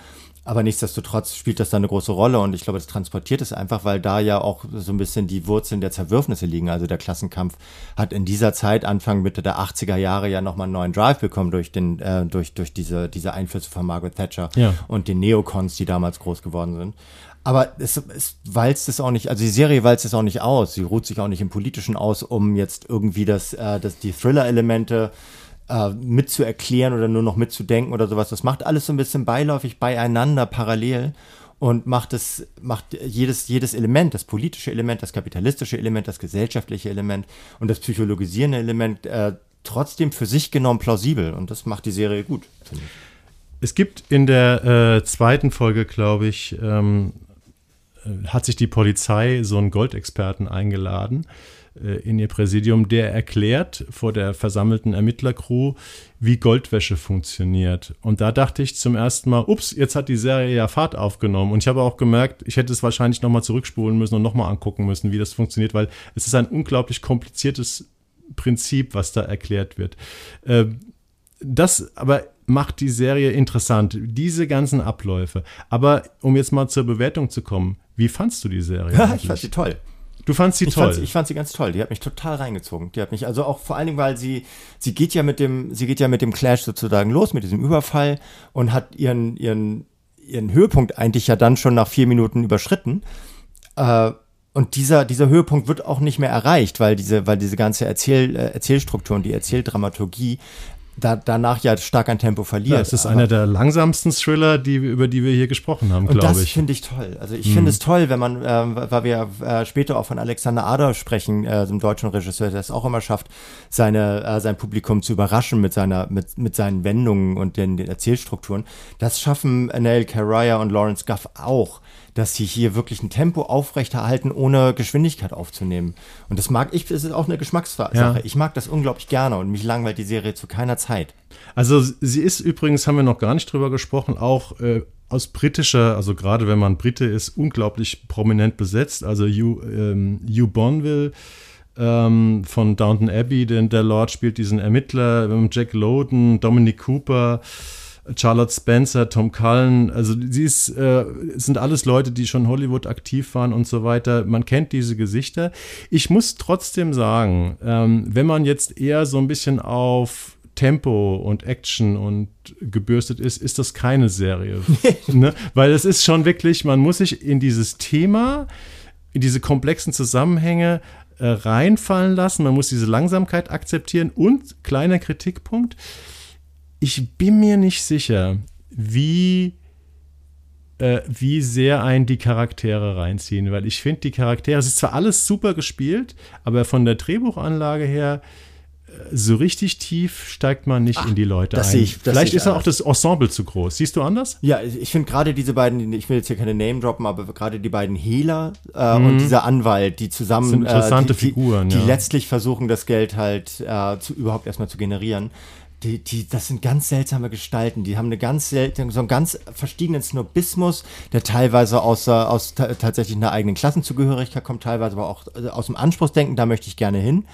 Aber nichtsdestotrotz spielt das da eine große Rolle und ich glaube, das transportiert es einfach, weil da ja auch so ein bisschen die Wurzeln der Zerwürfnisse liegen. Also der Klassenkampf hat in dieser Zeit, Anfang Mitte der 80er Jahre, ja nochmal einen neuen Drive bekommen durch den, äh, durch, durch diese, diese Einflüsse von Margaret Thatcher Ja. und den Neocons, die damals groß geworden sind. Aber es, es walzt es auch nicht, also die Serie walzt es auch nicht aus. Sie ruht sich auch nicht im Politischen aus, um jetzt irgendwie das, äh, das die Thriller-Elemente äh, mitzuerklären oder nur noch mitzudenken oder sowas. Das macht alles so ein bisschen beiläufig beieinander, parallel und macht es, macht jedes, jedes Element, das politische Element, das kapitalistische Element, das gesellschaftliche Element und das psychologisierende Element äh, trotzdem für sich genommen plausibel. Und das macht die Serie gut, finde ich. Es gibt in der äh, zweiten Folge, glaube ich, ähm, äh, hat sich die Polizei so einen Goldexperten eingeladen in ihr Präsidium, der erklärt vor der versammelten Ermittlercrew, wie Goldwäsche funktioniert. Und da dachte ich zum ersten Mal, ups, jetzt hat die Serie ja Fahrt aufgenommen. Und ich habe auch gemerkt, ich hätte es wahrscheinlich nochmal zurückspulen müssen und nochmal angucken müssen, wie das funktioniert, weil es ist ein unglaublich kompliziertes Prinzip, was da erklärt wird. Äh, das aber macht die Serie interessant, diese ganzen Abläufe. Aber um jetzt mal zur Bewertung zu kommen, wie fandst du die Serie? Ich fand sie toll. Du fandst sie Ich toll. fand, sie- ich fand sie ganz toll. Die hat mich total reingezogen. Die hat mich also auch vor allen Dingen, weil sie sie geht ja mit dem sie geht ja mit dem Clash sozusagen los mit diesem Überfall und hat ihren ihren ihren Höhepunkt eigentlich ja dann schon nach vier Minuten überschritten. Äh, und dieser, dieser Höhepunkt wird auch nicht mehr erreicht, weil diese, weil diese ganze Erzähl, äh, Erzählstruktur und die Erzähldramaturgie da, danach ja stark an Tempo verliert. ja, es ist einer der langsamsten Thriller, die, über die wir hier gesprochen haben, und glaube das ich. finde ich toll. Also ich finde es toll, wenn man, ähm, weil wir äh, später auch von Alexander Ader sprechen, äh, dem deutschen Regisseur, der es auch immer schafft, seine, äh, sein Publikum zu überraschen mit seiner, mit, mit seinen Wendungen und den, den Erzählstrukturen. Das schaffen Neil Caraya und Lawrence Guff auch, dass sie hier wirklich ein Tempo aufrechterhalten, ohne Geschwindigkeit aufzunehmen. Und das mag ich, das ist auch eine Geschmackssache. Ja. Ich mag das unglaublich gerne und mich langweilt die Serie zu keiner Zeit. Also sie ist übrigens, haben wir noch gar nicht drüber gesprochen, auch äh, aus britischer, also gerade wenn man Brite ist, unglaublich prominent besetzt. Also Hugh, ähm, Hugh Bonville ähm, von Downton Abbey, denn der Lord spielt diesen Ermittler, haben Jack Lowden, Dominic Cooper, Charlotte Spencer, Tom Cullen, also sie ist, äh, sind alles Leute, die schon Hollywood aktiv waren und so weiter. Man kennt diese Gesichter. Ich muss trotzdem sagen, ähm, wenn man jetzt eher so ein bisschen auf Tempo und Action und gebürstet ist, ist das keine Serie. ne? Weil es ist schon wirklich, man muss sich in dieses Thema, in diese komplexen Zusammenhänge äh, reinfallen lassen. Man muss diese Langsamkeit akzeptieren. Und kleiner Kritikpunkt, ich bin mir nicht sicher, wie, äh, wie sehr ein die Charaktere reinziehen, weil ich finde, die Charaktere, es ist zwar alles super gespielt, aber von der Drehbuchanlage her, äh, so richtig tief steigt man nicht in die Leute das ein. ich- Vielleicht ist auch das Ensemble zu groß. Siehst du anders? Ja, ich finde gerade diese beiden, ich will jetzt hier keine Name droppen, aber gerade die beiden Hehler äh, und dieser Anwalt, die zusammen Mhm. Sind interessante äh, die, Figuren, die, die ja. letztlich versuchen, das Geld halt äh, zu, überhaupt erstmal zu generieren. Die, die, das sind ganz seltsame Gestalten. Die haben eine ganz selten, so einen ganz verstiegenen Snobismus, der teilweise aus, aus ta tatsächlich einer eigenen Klassenzugehörigkeit kommt, teilweise aber auch äh, aus dem Anspruchsdenken, da möchte ich gerne hin.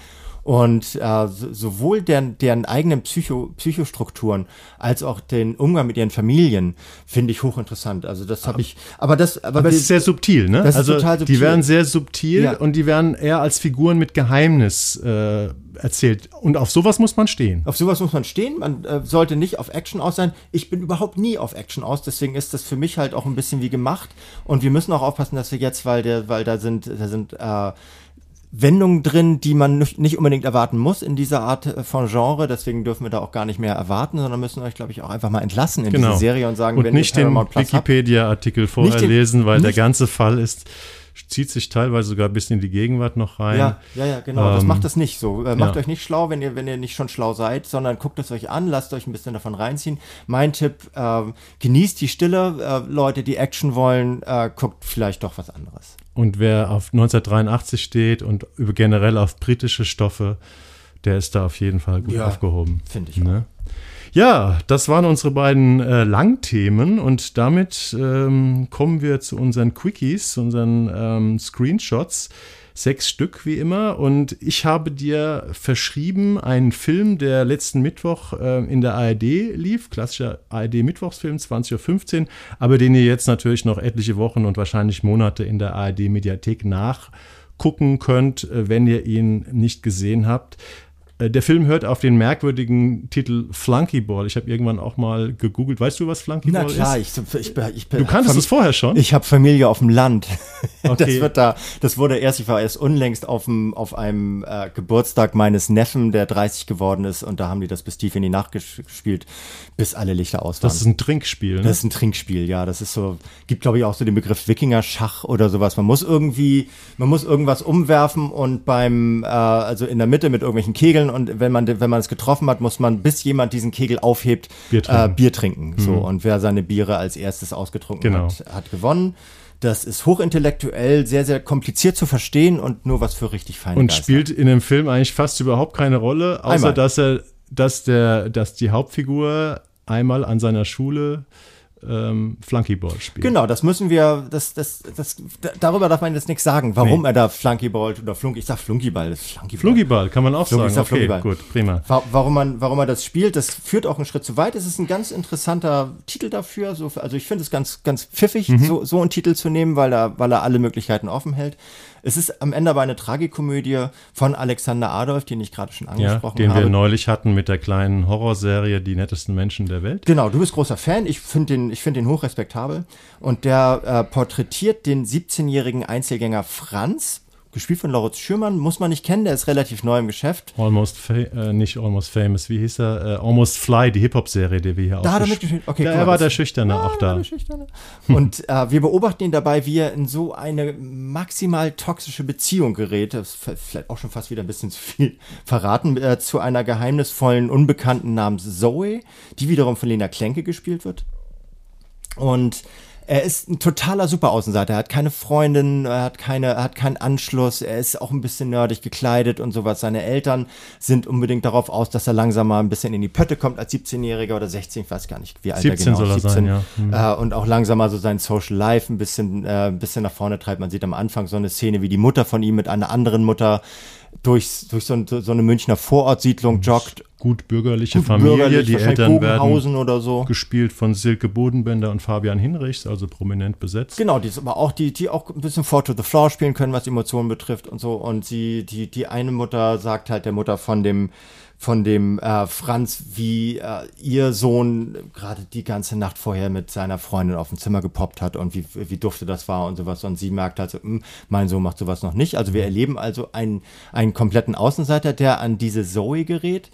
Und äh, so, sowohl deren, deren eigenen Psycho, Psychostrukturen als auch den Umgang mit ihren Familien finde ich hochinteressant. Also das habe ich, aber das, aber, Aber es wir- ist sehr subtil, ne? Das ist also total subtil. die werden sehr subtil Ja. und die werden eher als Figuren mit Geheimnis äh, erzählt. Und auf sowas muss man stehen. Auf sowas muss man stehen. Man äh, sollte nicht auf Action aus sein. Ich bin überhaupt nie auf Action aus. Deswegen ist das für mich halt auch ein bisschen wie gemacht. Und wir müssen auch aufpassen, dass wir jetzt, weil der, weil da sind, da sind äh, Wendungen drin, die man nicht, unbedingt erwarten muss in dieser Art äh, von Genre. Deswegen dürfen wir da auch gar nicht mehr erwarten, sondern müssen euch, glaube ich, auch einfach mal entlassen in Genau. diese Serie und sagen, und wenn nicht ihr den Wikipedia-Artikel vorher lesen, weil der nicht- ganze Fall ist, zieht sich teilweise sogar bis in die Gegenwart noch rein. Ja, ja, ja, genau. das Ähm, macht das nicht so. Äh, macht ja. euch nicht schlau, wenn ihr, wenn ihr nicht schon schlau seid, sondern guckt es euch an, lasst euch ein bisschen davon reinziehen. Mein Tipp, ähm, genießt die Stille. Äh, Leute, die Action wollen, äh, guckt vielleicht doch was anderes. Und wer auf 1983 steht und über generell auf britische Stoffe, der ist da auf jeden Fall gut Ja, aufgehoben. finde ich Ne? Ja, das waren unsere beiden äh, Langthemen und damit ähm, kommen wir zu unseren Quickies, unseren ähm, Screenshots. Sechs Stück wie immer. Und ich habe dir verschrieben einen Film, der letzten Mittwoch äh, in der ARD lief, klassischer ARD-Mittwochsfilm, 20.15 Uhr, aber den ihr jetzt natürlich noch etliche Wochen und wahrscheinlich Monate in der ARD-Mediathek nachgucken könnt, äh, wenn ihr ihn nicht gesehen habt. Äh, der Film hört auf den merkwürdigen Titel Flunkyball. Ich habe irgendwann auch mal gegoogelt. Weißt du, was Flunkyball ist? Na klar, ist? Ich, ich, ich, du kanntest es vorher schon? Ich habe Familie auf dem Land. Okay. Das wird da, das wurde erst, ich war erst unlängst auf, dem, auf einem äh, Geburtstag meines Neffen, der 30 geworden ist, und da haben die das bis tief in die Nacht gespielt, bis alle Lichter aus waren. Das ist ein Trinkspiel, ne? Das ist ein Trinkspiel, ja. Das ist so, gibt glaube ich auch so den Begriff Wikinger-Schach oder sowas. Man muss irgendwie, man muss irgendwas umwerfen und beim, äh, also in der Mitte mit irgendwelchen Kegeln und wenn man, wenn man es getroffen hat, muss man, bis jemand diesen Kegel aufhebt, Bier trinken. Äh, Bier trinken. Mhm. So, und wer seine Biere als erstes ausgetrunken Genau. hat, hat gewonnen. Das ist hochintellektuell, sehr, sehr kompliziert zu verstehen und nur was für richtig feine Und Geister. spielt in dem Film eigentlich fast überhaupt keine Rolle, außer Einmal. dass er, dass der, dass die Hauptfigur einmal an seiner Schule ähm, Flunkyball spielt. Genau, das müssen wir, das, das, das, da- darüber darf man jetzt nichts sagen, warum Nee. er da Flunkyball oder Flunk, ich sag Flunkyball, das ist Flunkyball. Flunkyball kann man auch Flunky- ich sagen. sag Okay, Flunkyball. gut, prima. Wa- Warum man, warum er das spielt, das führt auch einen Schritt zu weit. Es ist ein ganz interessanter Titel dafür. So, also ich finde es ganz, ganz pfiffig, Mhm. so, so einen Titel zu nehmen, weil er, weil er alle Möglichkeiten offen hält. Es ist am Ende aber eine Tragikomödie von Alexander Adolf, den ich gerade schon Ja, angesprochen den habe. wir neulich hatten mit der kleinen Horrorserie Die nettesten Menschen der Welt. Genau, du bist großer Fan. Ich finde den, ich finde den hochrespektabel. Und der äh, porträtiert den 17-jährigen Einzelgänger Franz, gespielt von Lauritz Schürmann. Muss man nicht kennen, der ist relativ neu im Geschäft. Almost, äh, nicht Almost Famous, wie hieß er? Äh, Almost Fly, die Hip-Hop-Serie, die wir hier Da hat er mitgespielt. Okay, guck er war der Schüchterne auch da. der Schüchterne. Und äh, wir beobachten ihn dabei, wie er in so eine maximal toxische Beziehung gerät. Das ist vielleicht auch schon fast wieder ein bisschen zu viel verraten. Äh, zu einer geheimnisvollen Unbekannten namens Zoe, die wiederum von Lena Klenke gespielt wird. Und er ist ein totaler Superaußenseiter. Er hat keine Freundin, er hat, keine, er hat keinen Anschluss, er ist auch ein bisschen nerdig gekleidet und sowas. Seine Eltern sind unbedingt darauf aus, dass er langsam mal ein bisschen in die Pötte kommt als 17-Jähriger oder 16, ich weiß gar nicht, wie alt 17 er genau soll er ist. sein, ja. Hm. Äh, und auch langsam mal so sein Social Life ein bisschen, äh, ein bisschen nach vorne treibt. Man sieht am Anfang so eine Szene, wie die Mutter von ihm mit einer anderen Mutter durch, durch so, so eine Münchner Vorortsiedlung joggt. Gut bürgerliche Familie, Bürgerlich, die Eltern werden oder so. gespielt von Silke Bodenbender und Fabian Hinrichs, also prominent besetzt. Genau, die ist aber auch, die, die auch ein bisschen Four to the Floor spielen können, was Emotionen betrifft und so. Und sie, die, die eine Mutter sagt halt der Mutter von dem, von dem äh, Franz, wie äh, ihr Sohn gerade die ganze Nacht vorher mit seiner Freundin auf dem Zimmer gepoppt hat und wie, wie dufte das war und sowas. Und sie merkt halt so, "Hm, mein Sohn macht sowas noch nicht. Also wir erleben also einen, einen kompletten Außenseiter, der an diese Zoe gerät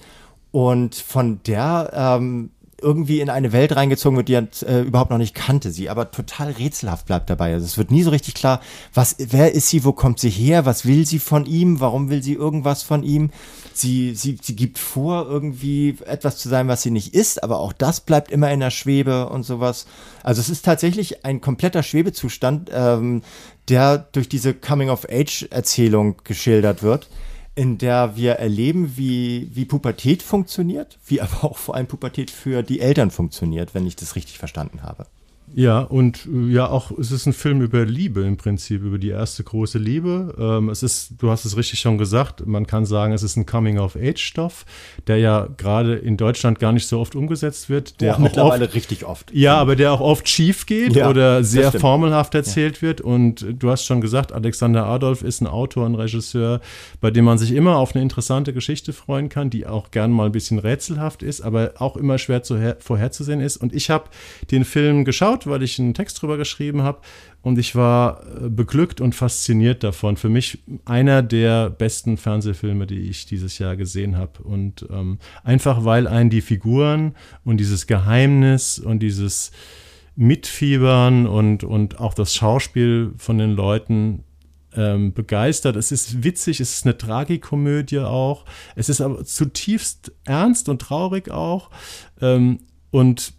und von der ähm, irgendwie in eine Welt reingezogen wird, die er äh, überhaupt noch nicht kannte, sie aber total rätselhaft bleibt dabei. Also es wird nie so richtig klar, was, wer ist sie, wo kommt sie her, was will sie von ihm, warum will sie irgendwas von ihm. Sie, sie, sie gibt vor, irgendwie etwas zu sein, was sie nicht ist, aber auch das bleibt immer in der Schwebe und sowas. Also es ist tatsächlich ein kompletter Schwebezustand, ähm, der durch diese Coming-of-Age-Erzählung geschildert wird in der wir erleben, wie, wie Pubertät funktioniert, wie aber auch vor allem Pubertät für die Eltern funktioniert, wenn ich das richtig verstanden habe. Ja, und äh, ja, auch es ist ein Film über Liebe im Prinzip, über die erste große Liebe. Ähm, es ist, du hast es richtig schon gesagt, man kann sagen, es ist ein Coming-of-Age-Stoff, der ja gerade in Deutschland gar nicht so oft umgesetzt wird. Der auch mittlerweile oft, richtig oft. ja, aber der auch oft schief geht Ja, oder sehr formelhaft erzählt wird. Und äh, du hast schon gesagt, Alexander Adolf ist ein Autor, ein Regisseur, bei dem man sich immer auf eine interessante Geschichte freuen kann, die auch gern mal ein bisschen rätselhaft ist, aber auch immer schwer zu her- vorherzusehen ist. Und ich habe den Film geschaut, weil ich einen Text drüber geschrieben habe. Und ich war äh, beglückt und fasziniert davon. Für mich einer der besten Fernsehfilme, die ich dieses Jahr gesehen habe. Und ähm, einfach, weil einen die Figuren und dieses Geheimnis und dieses Mitfiebern und, und auch das Schauspiel von den Leuten ähm, begeistert. Es ist witzig, es ist eine Tragikomödie auch. Es ist aber zutiefst ernst und traurig auch. Ähm, und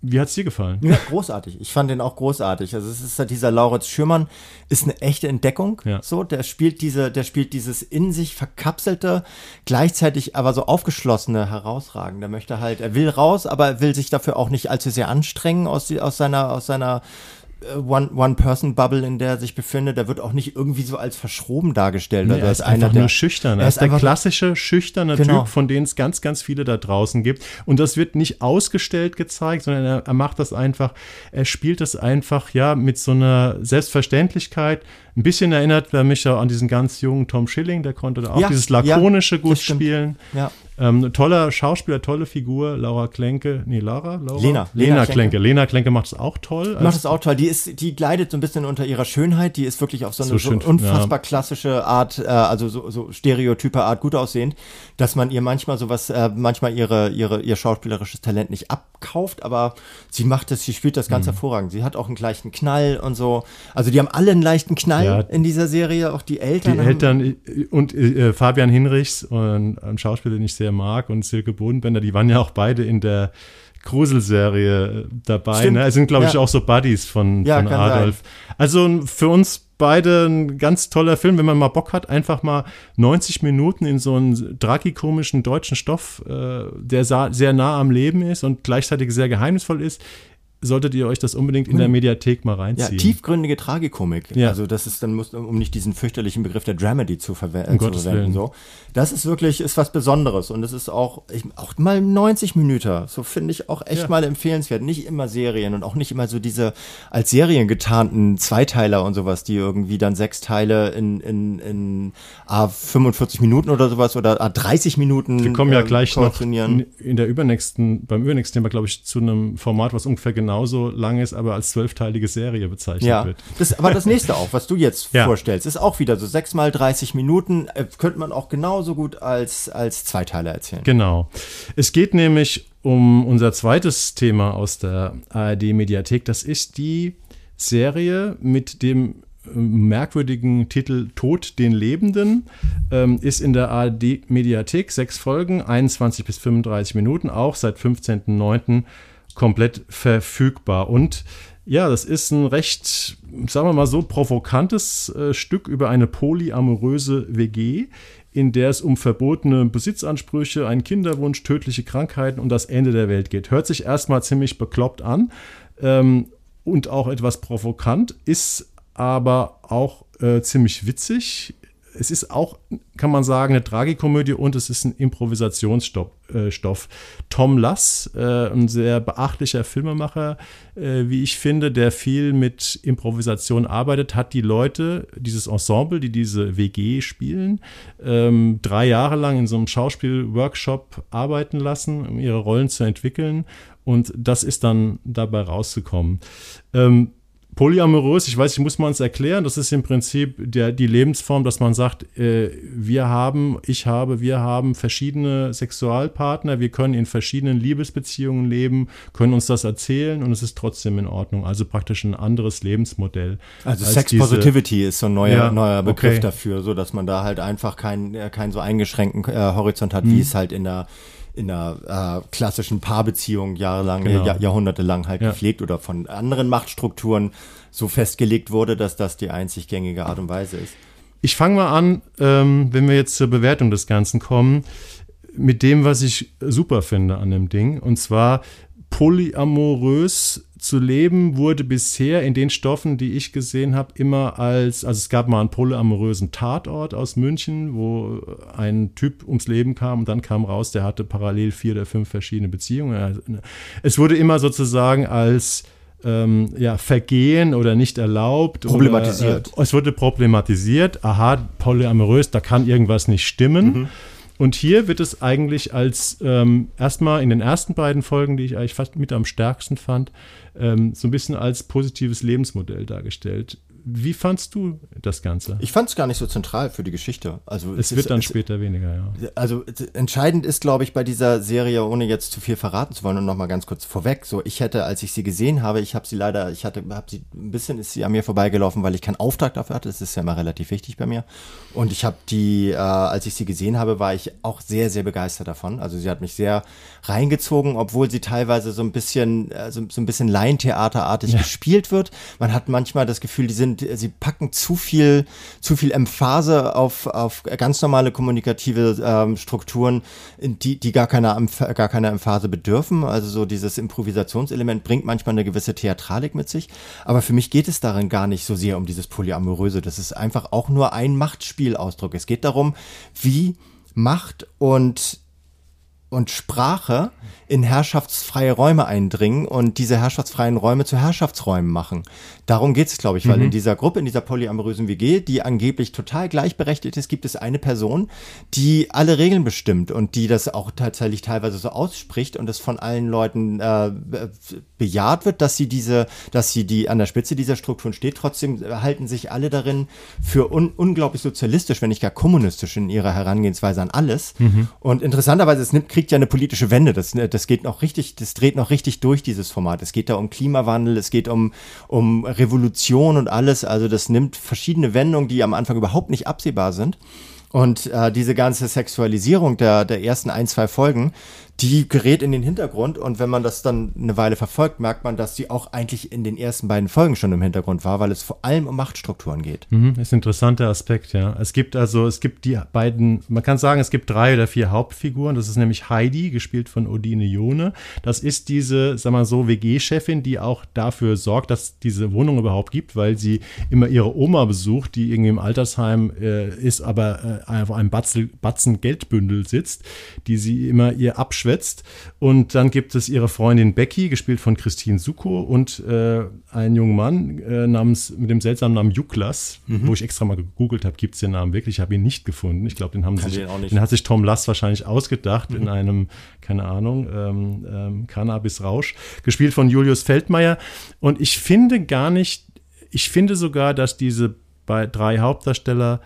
wie hat es dir gefallen? Ja, großartig. Ich fand den auch großartig. Also es ist halt dieser Lauritz Schürmann ist eine echte Entdeckung. Ja. So, der spielt diese, der spielt dieses in sich verkapselte, gleichzeitig aber so aufgeschlossene, herausragend. Der möchte halt, er will raus, aber er will sich dafür auch nicht allzu sehr anstrengen aus, die, aus seiner, aus seiner One-Person-Bubble, in der er sich befindet. Er wird auch nicht irgendwie so als verschroben dargestellt. Nee, also er ist einfach der, nur schüchtern. Er ist der klassische schüchterne Genau. Typ, von denen es ganz, ganz viele da draußen gibt. Und das wird nicht ausgestellt gezeigt, sondern er, er macht das einfach, er spielt das einfach, ja, mit so einer Selbstverständlichkeit. Ein bisschen erinnert er mich ja an diesen ganz jungen Tom Schilling, der konnte da auch Ja, dieses ja, lakonische gut das stimmt. spielen. Ja. Ähm, toller Schauspieler, tolle Figur, Laura Klenke, nee, Laura? Laura? Lena. Lena, Lena Klenke. Klenke. Lena Klenke macht es auch toll. Die macht es auch toll. Die ist, die gleitet so ein bisschen unter ihrer Schönheit. Die ist wirklich auf so eine So so schön, unfassbar klassische Art, äh, also so, so stereotype Art gut aussehend, dass man ihr manchmal sowas, äh, manchmal ihre, ihre, ihr schauspielerisches Talent nicht abkauft, aber sie macht es, sie spielt das Mhm. ganz hervorragend. Sie hat auch einen leichten Knall und so. Also die haben alle einen leichten Knall Ja. in dieser Serie, auch die Eltern. Die Eltern äh, und äh, Fabian Hinrichs, und ein Schauspieler, den ich sehr mag, und Silke Bodenbender, die waren ja auch beide in der Gruselserie äh, dabei. Stimmt, Ne? Es sind, glaube ich, ja. auch so Buddies von, Ja, von Adolf. Also ein- für uns beide ein ganz toller Film, wenn man mal Bock hat, einfach mal 90 Minuten in so einen tragikomischen deutschen Stoff, äh, der sehr nah am Leben ist und gleichzeitig sehr geheimnisvoll ist, solltet ihr euch das unbedingt in der Mediathek mal Ja, reinziehen. tiefgründige Tragikomik. Ja. Also das ist dann muss, um nicht diesen fürchterlichen Begriff der Dramedy zu, verwe äh, Um zu verwenden. So, das ist wirklich ist was Besonderes und es ist auch ich, auch mal 90 Minuten. So finde ich auch echt Ja. mal empfehlenswert. Nicht immer Serien und auch nicht immer so diese als Serien getarnten Zweiteiler und sowas, die irgendwie dann sechs Teile in in in ah, 45 Minuten oder sowas oder ah, 30 Minuten. Wir kommen ja äh, gleich noch in, in der übernächsten, beim übernächsten Thema, glaube ich, zu einem Format, was ungefähr genauso lang ist, aber als zwölfteilige Serie bezeichnet Ja, wird. das, aber das nächste auch, was du jetzt Ja. vorstellst, ist auch wieder so sechs mal 30 Minuten. Äh, könnte man auch genauso gut als, als Zweiteiler erzählen. Genau. Es geht nämlich um unser zweites Thema aus der ARD-Mediathek. Das ist die Serie mit dem ähm, merkwürdigen Titel Tod den Lebenden. Ähm, ist in der ARD-Mediathek sechs Folgen, 21 bis 35 Minuten, auch seit 15.09. komplett verfügbar. Und ja, das ist ein recht, sagen wir mal so, provokantes äh, Stück über eine polyamoröse WG, in der es um verbotene Besitzansprüche, einen Kinderwunsch, tödliche Krankheiten und das Ende der Welt geht. Hört sich erstmal ziemlich bekloppt an ähm, und auch etwas provokant, ist aber auch äh, ziemlich witzig. Es ist auch, kann man sagen, eine Tragikomödie und es ist ein Improvisationsstoff. Äh. Tom Lass, äh, ein sehr beachtlicher Filmemacher, äh, wie ich finde, der viel mit Improvisation arbeitet, hat die Leute, dieses Ensemble, die diese WG spielen, ähm, drei Jahre lang in so einem Schauspielworkshop arbeiten lassen, um ihre Rollen zu entwickeln. Und das ist dann dabei rausgekommen. Ähm, Polyamorös, ich weiß, ich muss mal uns erklären, das ist im Prinzip der, die Lebensform, dass man sagt, äh, wir haben, ich habe, wir haben verschiedene Sexualpartner, wir können in verschiedenen Liebesbeziehungen leben, können uns das erzählen und es ist trotzdem in Ordnung. Also praktisch ein anderes Lebensmodell. Also als Sex diese- Positivity ist so ein neuer, Ja, neuer Begriff okay. dafür, so dass man da halt einfach keinen äh, keinen so eingeschränkten äh, Horizont hat, Mhm. wie es halt in der in der äh, klassischen Paarbeziehung jahrelang, Genau. Jahr, jahrhundertelang halt Ja. gepflegt oder von anderen Machtstrukturen so festgelegt wurde, dass das die einzig gängige Art und Weise ist. Ich fange mal an, ähm, wenn wir jetzt zur Bewertung des Ganzen kommen, mit dem, was ich super finde an dem Ding. Und zwar polyamorös zu leben wurde bisher in den Stoffen, die ich gesehen habe, immer als, also es gab mal einen polyamorösen Tatort aus München, wo ein Typ ums Leben kam und dann kam raus, der hatte parallel vier oder fünf verschiedene Beziehungen. Es wurde immer sozusagen als ähm, ja, Vergehen oder nicht erlaubt. Problematisiert. Oder, äh, es wurde problematisiert. Aha, polyamorös, da kann irgendwas nicht stimmen. Und hier wird es eigentlich als ähm, erstmal in den ersten beiden Folgen, die ich eigentlich fast mit am stärksten fand, ähm, so ein bisschen als positives Lebensmodell dargestellt. Wie fandst du das Ganze? Ich fand es gar nicht so zentral für die Geschichte. Also es ist- wird dann es- später weniger, ja. Also entscheidend ist, glaube ich, bei dieser Serie, ohne jetzt zu viel verraten zu wollen und noch mal ganz kurz vorweg, so ich hätte, als ich sie gesehen habe, ich habe sie leider, ich hatte, habe sie ein bisschen ist sie an mir vorbeigelaufen, weil ich keinen Auftrag dafür hatte. Das ist ja immer relativ wichtig bei mir. Und ich habe die, äh, als ich sie gesehen habe, war ich auch sehr, sehr begeistert davon. Also sie hat mich sehr reingezogen, obwohl sie teilweise so ein bisschen, äh, so, so ein bisschen Laientheaterartig gespielt wird. Man hat manchmal das Gefühl, die sind, sie packen zu viel, zu viel Emphase auf, auf ganz normale kommunikative ähm, Strukturen, die, die gar keiner, gar keiner Emphase bedürfen. Also so dieses Improvisationselement bringt manchmal eine gewisse Theatralik mit sich. Aber für mich geht es darin gar nicht so sehr um dieses Polyamoröse. Das ist einfach auch nur ein Machtspielausdruck. Es geht darum, wie Macht und und Sprache in herrschaftsfreie Räume eindringen und diese herrschaftsfreien Räume zu Herrschaftsräumen machen. Darum geht es, glaube ich, weil mhm. in dieser Gruppe, in dieser polyamorösen WG, die angeblich total gleichberechtigt ist, gibt es eine Person, die alle Regeln bestimmt und die das auch tatsächlich teilweise so ausspricht und es von allen Leuten äh, bejaht wird, dass sie diese, dass sie die an der Spitze dieser Strukturen steht. Trotzdem halten sich alle darin für un unglaublich sozialistisch, wenn nicht gar kommunistisch in ihrer Herangehensweise an alles. Mhm. Und interessanterweise, es nimmt, kriegt ja eine politische Wende. Das, das geht noch richtig, das dreht noch richtig durch dieses Format. Es geht da um Klimawandel, es geht um, um Revolution und alles. Also das nimmt verschiedene Wendungen, die am Anfang überhaupt nicht absehbar sind. Und äh, diese ganze Sexualisierung der, der ersten ein, zwei Folgen, die gerät in den Hintergrund und wenn man das dann eine Weile verfolgt, merkt man, dass sie auch eigentlich in den ersten beiden Folgen schon im Hintergrund war, weil es vor allem um Machtstrukturen geht. Mhm, ist ein interessanter Aspekt, ja. Es gibt also, es gibt die beiden, man kann sagen, es gibt drei oder vier Hauptfiguren. Das ist nämlich Heidi, gespielt von Odine Jone. Das ist diese, sag mal so, WG-Chefin, die auch dafür sorgt, dass diese Wohnung überhaupt gibt, weil sie immer ihre Oma besucht, die irgendwie im Altersheim äh, ist, aber äh, auf einem Batzen, Batzen Geldbündel sitzt, die sie immer ihr abschwächt schwätzt. Und dann gibt es ihre Freundin Becky, gespielt von Christine Suko, und äh, einen jungen Mann äh, namens, mit dem seltsamen Namen Juklas, mhm. wo ich extra mal gegoogelt habe, gibt es den Namen wirklich. Ich habe ihn nicht gefunden. Ich glaube, den, haben sich, den, den hat sich Tom Lass wahrscheinlich ausgedacht mhm. in einem, keine Ahnung, ähm, ähm, Cannabis-Rausch, gespielt von Julius Feldmeier. Und ich finde gar nicht, ich finde sogar, dass diese bei drei Hauptdarsteller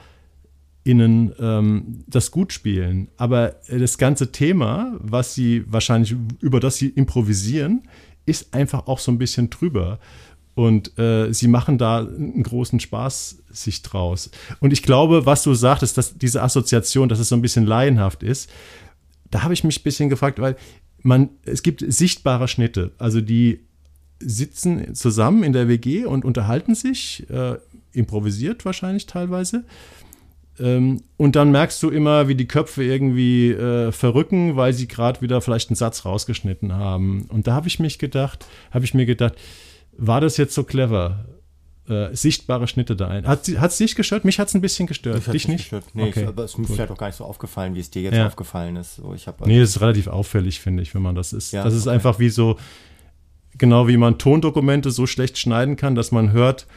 innen ähm, das gut spielen. Aber das ganze Thema, was sie wahrscheinlich, über das sie improvisieren, ist einfach auch so ein bisschen drüber. Und äh, sie machen da einen großen Spaß sich draus. Und ich glaube, was du sagtest, dass diese Assoziation, dass es so ein bisschen laienhaft ist, da habe ich mich ein bisschen gefragt, weil man, es gibt sichtbare Schnitte. Also die sitzen zusammen in der WG und unterhalten sich, äh, improvisiert wahrscheinlich teilweise. Ähm, und dann merkst du immer, wie die Köpfe irgendwie äh, verrücken, weil sie gerade wieder vielleicht einen Satz rausgeschnitten haben. Und da habe ich mich gedacht, habe ich mir gedacht, war das jetzt so clever? Äh, sichtbare Schnitte da ein. Hat es dich gestört? Mich hat es ein bisschen gestört. Dich nicht? Gestört. Nee, okay. ich, aber es ist mir vielleicht auch gar nicht so aufgefallen, wie es dir jetzt ja. aufgefallen ist. So, ich hab, nee, das ist relativ auffällig, finde ich, wenn man das ist. Ja, das ist okay. einfach wie so, genau wie man Tondokumente so schlecht schneiden kann, dass man hört,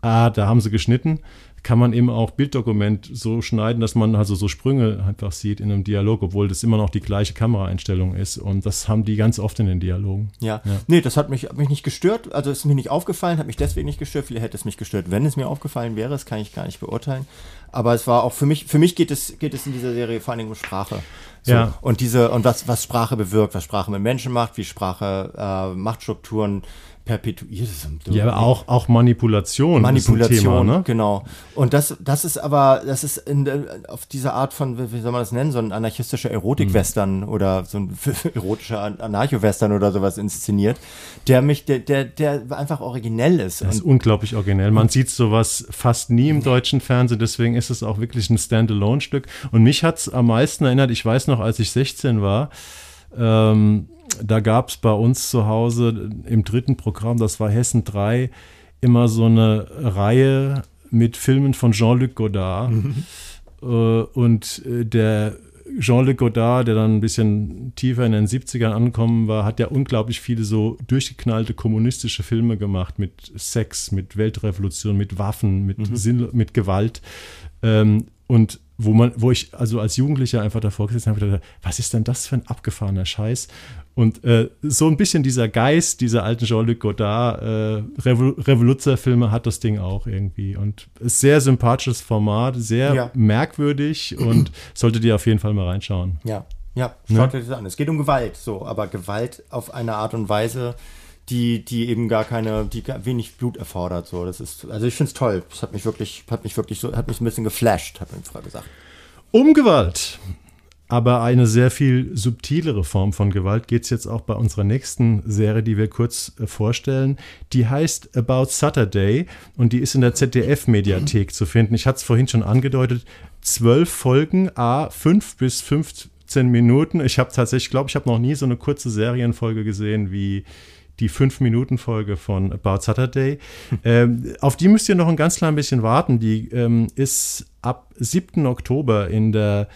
ah, da haben sie geschnitten kann man eben auch Bilddokument so schneiden, dass man also so Sprünge einfach sieht in einem Dialog, obwohl das immer noch die gleiche Kameraeinstellung ist. Und das haben die ganz oft in den Dialogen. Ja, ja. nee, das hat mich, hat mich nicht gestört. Also ist mir nicht aufgefallen, hat mich deswegen nicht gestört. Vielleicht hätte es mich gestört, wenn es mir aufgefallen wäre. Das kann ich gar nicht beurteilen. Aber es war auch für mich, für mich geht es, geht es in dieser Serie vor allen Dingen um Sprache. So. Ja. Und diese, und was, was Sprache bewirkt, was Sprache mit Menschen macht, wie Sprache äh, Machtstrukturen perpetuiert. Ja, aber auch, auch Manipulation. Manipulation, Thema, ne? genau. Und das, das ist aber, das ist in, auf diese Art von, wie soll man das nennen, so ein anarchistischer Erotik-Western mhm. oder so ein erotischer Anarcho-Western oder sowas inszeniert, der mich, der, der, der einfach originell ist. Das ist unglaublich originell. Man sieht sowas fast nie im deutschen Fernsehen, deswegen ist es auch wirklich ein Standalone-Stück. Und mich hat es am meisten erinnert, ich weiß noch, als ich 16 war, ähm, da gab es bei uns zu Hause im dritten Programm, das war Hessen 3, immer so eine Reihe mit Filmen von Jean-Luc Godard. Mhm. Äh, und äh, der Jean-Luc Godard, der dann ein bisschen tiefer in den 70ern angekommen war, hat ja unglaublich viele so durchgeknallte kommunistische Filme gemacht mit Sex, mit Weltrevolution, mit Waffen, mit, mhm. Sinn, mit Gewalt. Ähm, und wo man, wo ich also als Jugendlicher einfach davor gesessen habe, gedacht, was ist denn das für ein abgefahrener Scheiß? Und äh, so ein bisschen dieser Geist dieser alten Jean-Luc Godard äh, Revol Revoluzzer-Filme hat das Ding auch irgendwie. Und ist sehr sympathisches Format, sehr ja. merkwürdig und solltet ihr auf jeden Fall mal reinschauen. Ja, ja, schaut ne? euch das an. Es geht um Gewalt, so, aber Gewalt auf eine Art und Weise, die, die eben gar keine, die wenig Blut erfordert. So, das ist, also ich finde es toll. Das hat mich wirklich, hat mich wirklich so, hat mich ein bisschen geflasht, hat man vorher gesagt. Um Gewalt aber eine sehr viel subtilere Form von Gewalt geht es jetzt auch bei unserer nächsten Serie, die wir kurz äh, vorstellen. Die heißt About Saturday und die ist in der ZDF-Mediathek zu finden. Ich hatte es vorhin schon angedeutet. Zwölf Folgen, a fünf bis 15 Minuten. Ich habe tatsächlich, glaube ich, habe noch nie so eine kurze Serienfolge gesehen wie die 5-Minuten-Folge von About Saturday. ähm, auf die müsst ihr noch ein ganz klein bisschen warten. Die ähm, ist ab 7. Oktober in der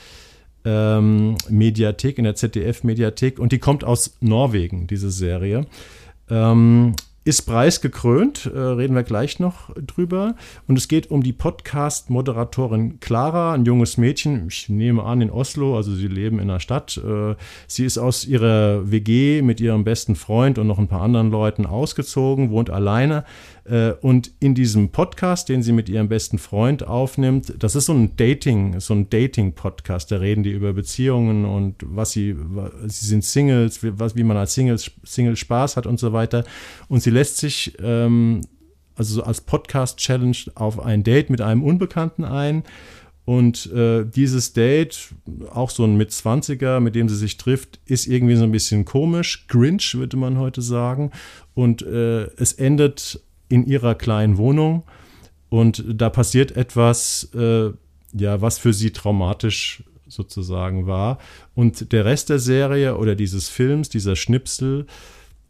ähm, Mediathek, in der ZDF-Mediathek und die kommt aus Norwegen, diese Serie. Ist preisgekrönt, äh, reden wir gleich noch drüber. Und es geht um die Podcast-Moderatorin Clara, ein junges Mädchen, ich nehme an in Oslo, also sie leben in der Stadt. Äh, sie ist aus ihrer WG mit ihrem besten Freund und noch ein paar anderen Leuten ausgezogen, wohnt alleine, und in diesem Podcast, den sie mit ihrem besten Freund aufnimmt, das ist so ein Dating, so ein Dating-Podcast. Da reden die über Beziehungen und was sie, sie sind Singles, wie, was, wie man als Singles, Single Spaß hat und so weiter. Und sie lässt sich ähm, also als Podcast-Challenge auf ein Date mit einem Unbekannten ein. Und äh, dieses Date, auch so ein Mit-20er, mit dem sie sich trifft, ist irgendwie so ein bisschen komisch. Grinch, würde man heute sagen. Und äh, es endet in ihrer kleinen Wohnung und da passiert etwas, äh, ja, was für sie traumatisch sozusagen war. Und der Rest der Serie oder dieses Films, dieser Schnipsel,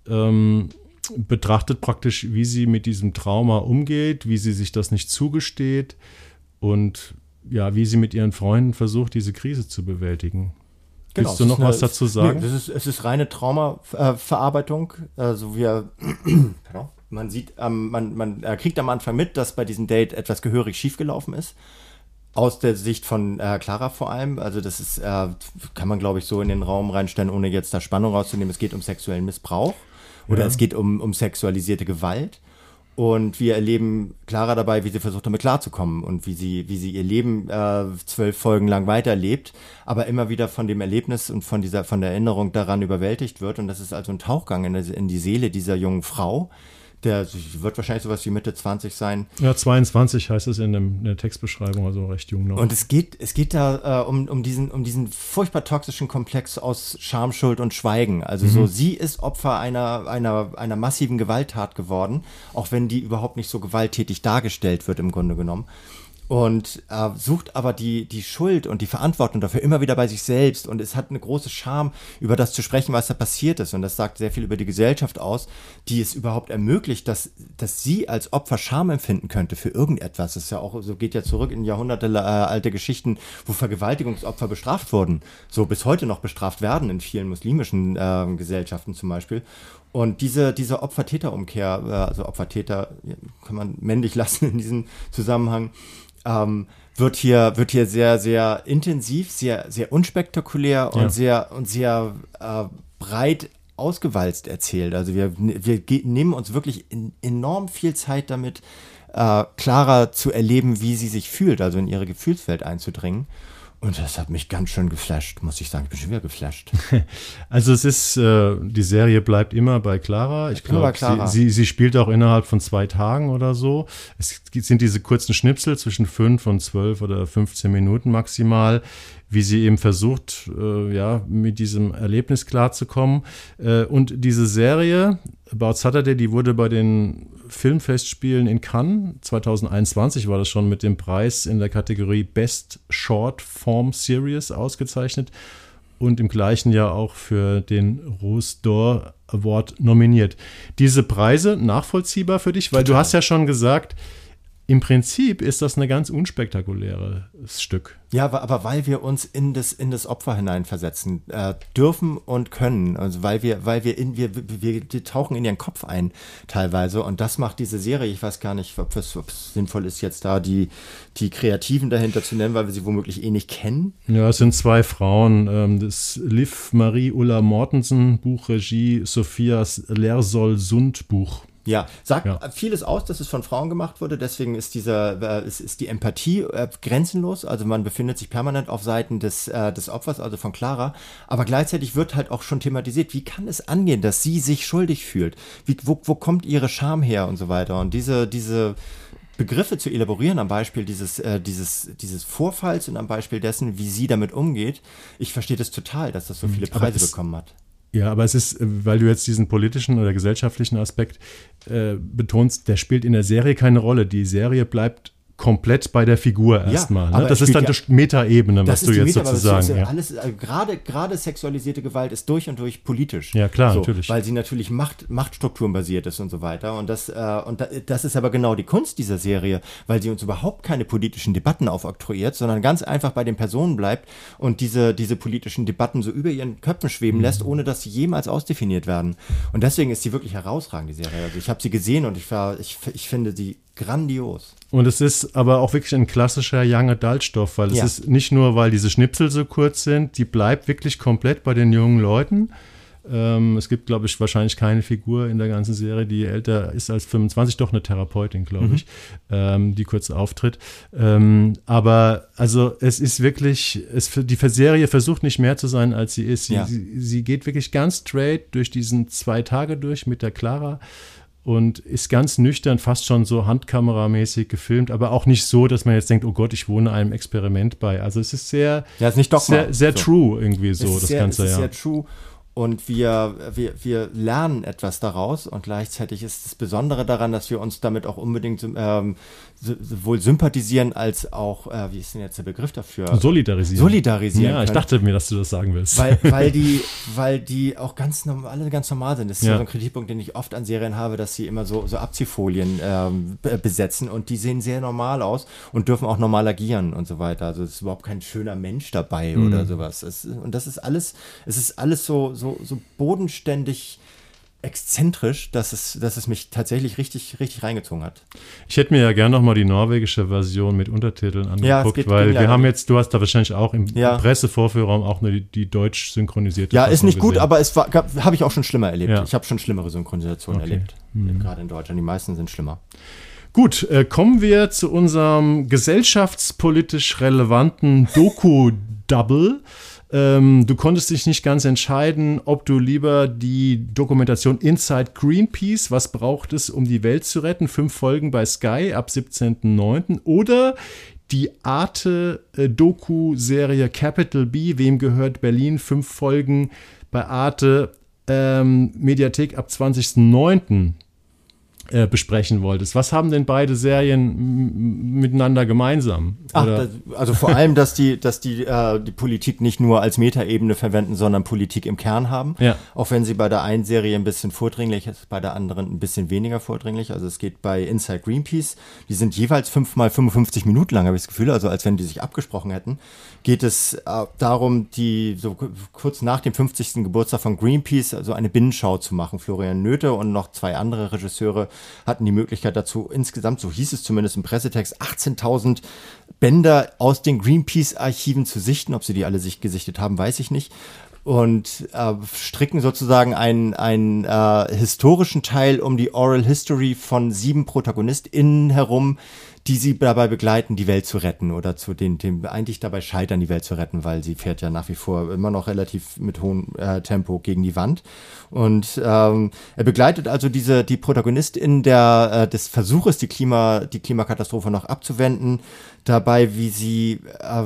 ähm, betrachtet praktisch, wie sie mit diesem Trauma umgeht, wie sie sich das nicht zugesteht und ja, wie sie mit ihren Freunden versucht, diese Krise zu bewältigen. Genau, Willst du noch eine, was dazu sagen? Nee, ist, es ist reine Traumaverarbeitung. Also wir, Man sieht, ähm, man, man kriegt am Anfang mit, dass bei diesem Date etwas gehörig schiefgelaufen ist. Aus der Sicht von äh, Clara vor allem. Also das ist, äh, kann man glaube ich so in den Raum reinstellen, ohne jetzt da Spannung rauszunehmen. Es geht um sexuellen Missbrauch oder ja. es geht um, um sexualisierte Gewalt. Und wir erleben Clara dabei, wie sie versucht, damit klarzukommen und wie sie, wie sie ihr Leben äh, zwölf Folgen lang weiterlebt, aber immer wieder von dem Erlebnis und von dieser, von der Erinnerung daran überwältigt wird. Und das ist also ein Tauchgang in, in die Seele dieser jungen Frau, der wird wahrscheinlich sowas wie Mitte 20 sein. Ja, 22 heißt es in, dem, in der Textbeschreibung, also recht jung noch. Und es geht, es geht da äh, um, um, diesen, um diesen furchtbar toxischen Komplex aus Scham, Schuld und Schweigen. Also mhm. so, sie ist Opfer einer, einer, einer massiven Gewalttat geworden, auch wenn die überhaupt nicht so gewalttätig dargestellt wird im Grunde genommen und äh, sucht aber die, die Schuld und die Verantwortung dafür immer wieder bei sich selbst. Und es hat eine große Scham, über das zu sprechen, was da passiert ist. Und das sagt sehr viel über die Gesellschaft aus, die es überhaupt ermöglicht, dass, dass sie als Opfer Scham empfinden könnte für irgendetwas. Das ist ja auch, so geht ja zurück in Jahrhunderte äh, alte Geschichten, wo Vergewaltigungsopfer bestraft wurden, so bis heute noch bestraft werden in vielen muslimischen äh, Gesellschaften zum Beispiel und diese, diese Opfer-Täter-Umkehr, äh, also Opfer-Täter kann man männlich lassen in diesem Zusammenhang, ähm, wird hier wird hier sehr sehr intensiv, sehr sehr unspektakulär und ja. sehr und sehr äh, breit ausgewalzt erzählt. Also wir wir nehmen uns wirklich in, enorm viel Zeit damit, äh, klarer zu erleben, wie sie sich fühlt, also in ihre Gefühlswelt einzudringen. Und das hat mich ganz schön geflasht, muss ich sagen. Ich bin schon wieder geflasht. Also es ist, äh, die Serie bleibt immer bei Clara. Ich glaube, sie, sie, sie, spielt auch innerhalb von zwei Tagen oder so. Es sind diese kurzen Schnipsel zwischen fünf und zwölf oder 15 Minuten maximal, wie sie eben versucht, äh, ja, mit diesem Erlebnis klarzukommen. Äh, und diese Serie, About Saturday, die wurde bei den Filmfestspielen in Cannes 2021 war das schon mit dem Preis in der Kategorie Best Short Form Series ausgezeichnet und im gleichen Jahr auch für den Rose d'Or Award nominiert. Diese Preise nachvollziehbar für dich, weil Total. du hast ja schon gesagt, im Prinzip ist das ein ganz unspektakuläres Stück. Ja, aber, aber weil wir uns in das, in das Opfer hineinversetzen äh, dürfen und können. Also weil wir, weil wir in, wir, wir, wir tauchen in ihren Kopf ein teilweise. Und das macht diese Serie, ich weiß gar nicht, ob es, ob es sinnvoll ist, jetzt da die, die Kreativen dahinter zu nennen, weil wir sie womöglich eh nicht kennen. Ja, es sind zwei Frauen. Ähm, das Liv Marie Ulla Mortensen, Buchregie, Sophias Lersol-Sund, Buch. Ja, sagt ja. vieles aus, dass es von Frauen gemacht wurde. Deswegen ist dieser, äh, ist, ist die Empathie äh, grenzenlos. Also man befindet sich permanent auf Seiten des, äh, des Opfers, also von Clara. Aber gleichzeitig wird halt auch schon thematisiert, wie kann es angehen, dass sie sich schuldig fühlt? Wie, wo, wo kommt ihre Scham her und so weiter? Und diese, diese Begriffe zu elaborieren am Beispiel dieses, äh, dieses, dieses Vorfalls und am Beispiel dessen, wie sie damit umgeht. Ich verstehe das total, dass das so viele Preise bekommen hat. Ja, aber es ist, äh, weil du jetzt diesen politischen oder gesellschaftlichen Aspekt äh, betonst, der spielt in der Serie keine Rolle. Die Serie bleibt komplett bei der Figur erstmal. Ja, ne? Das ist dann ja, die Metaebene, was du jetzt Meta, sozusagen. Ja. Ja. Alles, also gerade, gerade sexualisierte Gewalt ist durch und durch politisch. Ja, klar, so, natürlich. Weil sie natürlich Macht, Machtstrukturen basiert ist und so weiter. Und, das, äh, und das ist aber genau die Kunst dieser Serie, weil sie uns überhaupt keine politischen Debatten aufoktroyiert, sondern ganz einfach bei den Personen bleibt und diese, diese politischen Debatten so über ihren Köpfen schweben Mhm. lässt, ohne dass sie jemals ausdefiniert werden. Und deswegen ist sie wirklich herausragend, die Serie. Also ich habe sie gesehen und ich, war, ich, ich finde sie grandios. Und es ist aber auch wirklich ein klassischer Young Adult Stoff, weil es Ja. ist nicht nur, weil diese Schnipsel so kurz sind, die bleibt wirklich komplett bei den jungen Leuten. Ähm, es gibt, glaube ich, wahrscheinlich keine Figur in der ganzen Serie, die älter ist als 25, doch eine Therapeutin, glaube Mhm. ich, ähm, die kurz auftritt. Ähm, aber also es ist wirklich, es, die Serie versucht nicht mehr zu sein, als sie ist. Sie, Ja. sie, sie geht wirklich ganz straight durch diesen zwei Tage durch mit der Clara und ist ganz nüchtern, fast schon so handkameramäßig gefilmt, aber auch nicht so, dass man jetzt denkt, oh Gott, ich wohne einem Experiment bei. Also es ist sehr, Ja, ist nicht Dogma. sehr, sehr So. true irgendwie so, das sehr, Ganze, es ist ja. sehr true. Und wir, wir, wir lernen etwas daraus und gleichzeitig ist das Besondere daran, dass wir uns damit auch unbedingt ähm, sowohl sympathisieren als auch, äh, wie ist denn jetzt der Begriff dafür? Solidarisieren. Solidarisieren Ja, ich können. dachte mir, dass du das sagen willst. weil, weil die, weil die auch ganz normal, alle ganz normal sind. Das ist ja. So ein Kritikpunkt, den ich oft an Serien habe, dass sie immer so, so Abziehfolien ähm, be- besetzen und die sehen sehr normal aus und dürfen auch normal agieren und so weiter. Also es ist überhaupt kein schöner Mensch dabei Mhm. oder sowas. Es, und das ist alles, es ist alles so, so, so bodenständig exzentrisch, dass es, dass es mich tatsächlich richtig, richtig reingezogen hat. Ich hätte mir ja gerne noch mal die norwegische Version mit Untertiteln Ja, angeguckt, geht- weil wir haben nicht. jetzt, du hast da wahrscheinlich auch im Ja. Pressevorführraum auch nur die, die deutsch synchronisierte Ja, ist Fassung nicht gut, gesehen. aber es war, habe ich auch schon schlimmer erlebt. Ja. Ich habe schon schlimmere Synchronisationen Okay. erlebt. Gerade in Deutschland. Die meisten sind schlimmer. Gut, äh, kommen wir zu unserem gesellschaftspolitisch relevanten Doku-Double. Ähm, du konntest dich nicht ganz entscheiden, ob du lieber die Dokumentation Inside Greenpeace, was braucht es, um die Welt zu retten, fünf Folgen bei Sky ab 17.09. oder die Arte-Doku-Serie Capital B, wem gehört Berlin, fünf Folgen bei Arte ähm, Mediathek ab 20.09 äh, besprechen wolltest. Was haben denn beide Serien miteinander gemeinsam? Ach, das, also vor allem, dass die, dass die, äh, die Politik nicht nur als Metaebene verwenden, sondern Politik im Kern haben. Ja. Auch wenn sie bei der einen Serie ein bisschen vordringlich ist, bei der anderen ein bisschen weniger vordringlich. Also es geht bei Inside Greenpeace, die sind jeweils fünfmal 55 Minuten lang, habe ich das Gefühl, also als wenn die sich abgesprochen hätten. Geht es äh, darum, die so ku- kurz nach dem 50. Geburtstag von Greenpeace also eine Binnenschau zu machen. Florian Nöte und noch zwei andere Regisseure hatten die Möglichkeit dazu, insgesamt, so hieß es zumindest im Pressetext, 18.000 Bänder aus den Greenpeace-Archiven zu sichten. Ob sie die alle sich gesichtet haben, weiß ich nicht. Und äh, stricken sozusagen einen, einen äh, historischen Teil um die Oral History von sieben ProtagonistInnen herum, die sie dabei begleiten, die Welt zu retten oder zu den, dem eigentlich dabei scheitern, die Welt zu retten, weil sie fährt ja nach wie vor immer noch relativ mit hohem äh, Tempo gegen die Wand. Und ähm, er begleitet also diese die Protagonistin der äh, des Versuches, die Klima die Klimakatastrophe noch abzuwenden, dabei, wie sie äh,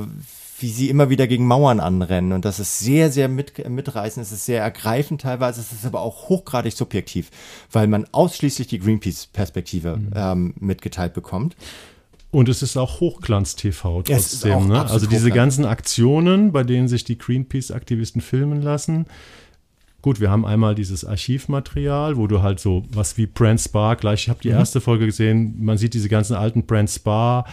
wie sie immer wieder gegen Mauern anrennen. Und das ist sehr, sehr mit, mitreißend, es ist sehr ergreifend teilweise, es ist aber auch hochgradig subjektiv, weil man ausschließlich die Greenpeace-Perspektive ähm, mitgeteilt bekommt. Und es ist auch Hochglanz-TV trotzdem. Ne? Also diese Hochglanz. ganzen Aktionen, bei denen sich die Greenpeace-Aktivisten filmen lassen. Gut, wir haben einmal dieses Archivmaterial, wo du halt so was wie Brand Spa, gleich, ich habe die erste Folge gesehen, man sieht diese ganzen alten Brand Spa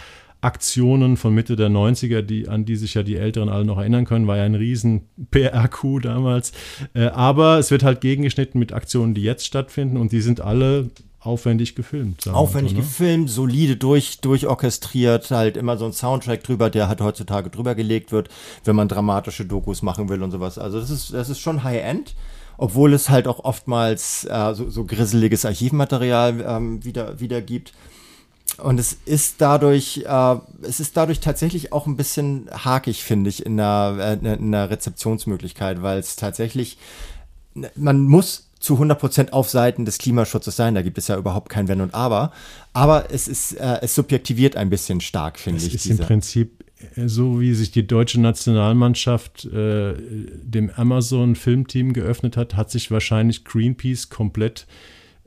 Aktionen von Mitte der 90er, die, an die sich ja die Älteren alle noch erinnern können, war ja ein riesen PR-Coup damals. Äh, aber es wird halt gegengeschnitten mit Aktionen, die jetzt stattfinden und die sind alle aufwendig gefilmt. Aufwendig so, ne? gefilmt, solide durch, durchorchestriert, halt immer so ein Soundtrack drüber, der halt heutzutage drüber gelegt wird, wenn man dramatische Dokus machen will und sowas. Also das ist, das ist schon High-End. Obwohl es halt auch oftmals äh, so, so grisseliges Archivmaterial ähm, wieder, wieder gibt. Und es ist dadurch, äh, es ist dadurch tatsächlich auch ein bisschen hakig, finde ich, in der, äh, in der Rezeptionsmöglichkeit, weil es tatsächlich, man muss zu 100% auf Seiten des Klimaschutzes sein. Da gibt es ja überhaupt kein Wenn und Aber. Aber es ist, äh, es subjektiviert ein bisschen stark, finde ich. Es ist im Prinzip äh, so, wie sich die deutsche Nationalmannschaft äh, dem Amazon-Filmteam geöffnet hat, hat sich wahrscheinlich Greenpeace komplett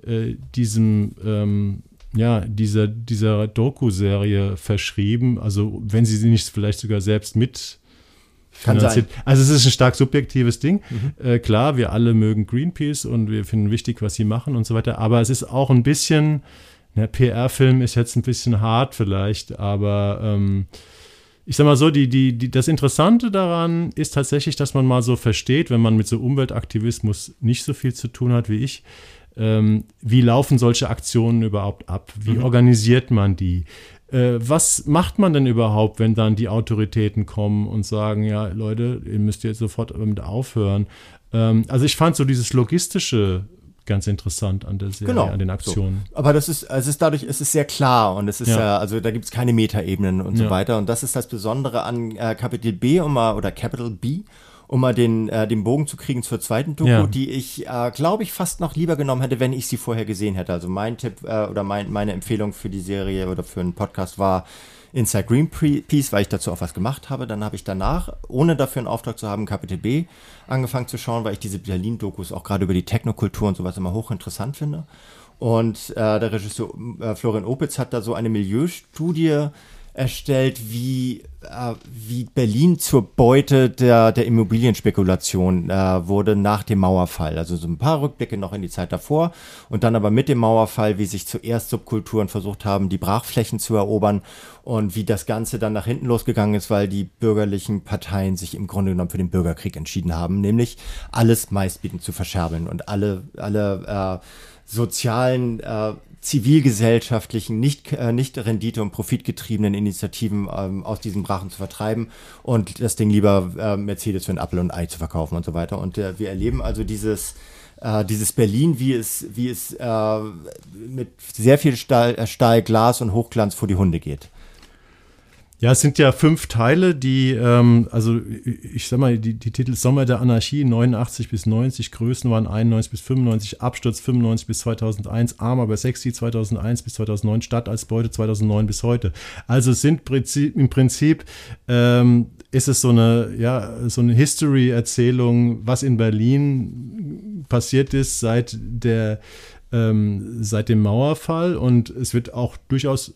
äh, diesem ähm, ja, dieser, dieser Doku-Serie verschrieben. Also, wenn sie sie nicht vielleicht sogar selbst mit kann sein. Also es ist ein stark subjektives Ding. Mhm. Äh, klar, wir alle mögen Greenpeace und wir finden wichtig, was sie machen und so weiter. Aber es ist auch ein bisschen, der PR-Film ist jetzt ein bisschen hart vielleicht, aber ähm, ich sag mal so, die, die, die, das Interessante daran ist tatsächlich, dass man mal so versteht, wenn man mit so Umweltaktivismus nicht so viel zu tun hat wie ich, ähm, wie laufen solche Aktionen überhaupt ab? Wie mhm. organisiert man die? Äh, was macht man denn überhaupt, wenn dann die Autoritäten kommen und sagen, ja, Leute, ihr müsst jetzt sofort damit aufhören? Ähm, also ich fand so dieses logistische ganz interessant an der Serie, genau, an den Aktionen. So. Aber das ist, es ist dadurch, es ist sehr klar und es ist ja, ja also da gibt es keine Metaebenen und so ja. weiter. Und das ist das Besondere an äh, Kapitel B um mal, oder Capital B, um mal den, äh, den Bogen zu kriegen zur zweiten Doku, ja. die ich, äh, glaube ich, fast noch lieber genommen hätte, wenn ich sie vorher gesehen hätte. Also mein Tipp äh, oder mein, meine Empfehlung für die Serie oder für einen Podcast war Inside Greenpeace, weil ich dazu auch was gemacht habe. Dann habe ich danach, ohne dafür einen Auftrag zu haben, Kapitel B angefangen zu schauen, weil ich diese Berlin-Dokus auch gerade über die Technokultur und sowas immer hochinteressant finde. Und äh, der Regisseur äh, Florian Opitz hat da so eine Milieustudie erstellt, wie, äh, wie Berlin zur Beute der, der Immobilienspekulation äh, wurde nach dem Mauerfall. Also so ein paar Rückblicke noch in die Zeit davor und dann aber mit dem Mauerfall, wie sich zuerst Subkulturen versucht haben, die Brachflächen zu erobern und wie das Ganze dann nach hinten losgegangen ist, weil die bürgerlichen Parteien sich im Grunde genommen für den Bürgerkrieg entschieden haben, nämlich alles meistbietend zu verscherbeln und alle, alle äh, sozialen äh, zivilgesellschaftlichen, nicht, äh, nicht rendite- und profitgetriebenen Initiativen ähm, aus diesen Brachen zu vertreiben und das Ding lieber äh, Mercedes für ein Apfel und ein Ei zu verkaufen und so weiter. Und äh, wir erleben also dieses, äh, dieses Berlin, wie es, wie es äh, mit sehr viel Stahl, äh, Stahl, Glas und Hochglanz vor die Hunde geht. Ja, es sind ja fünf Teile, die, ähm, also ich sag mal, die, die Titel Sommer der Anarchie 89 bis 90, Größen waren 91 bis 95, Absturz 95 bis 2001, Arm aber sexy 2001 bis 2009, Stadt als Beute 2009 bis heute. Also es sind im Prinzip, ähm, ist es so eine, ja, so eine History-Erzählung, was in Berlin passiert ist seit der, ähm, seit dem Mauerfall und es wird auch durchaus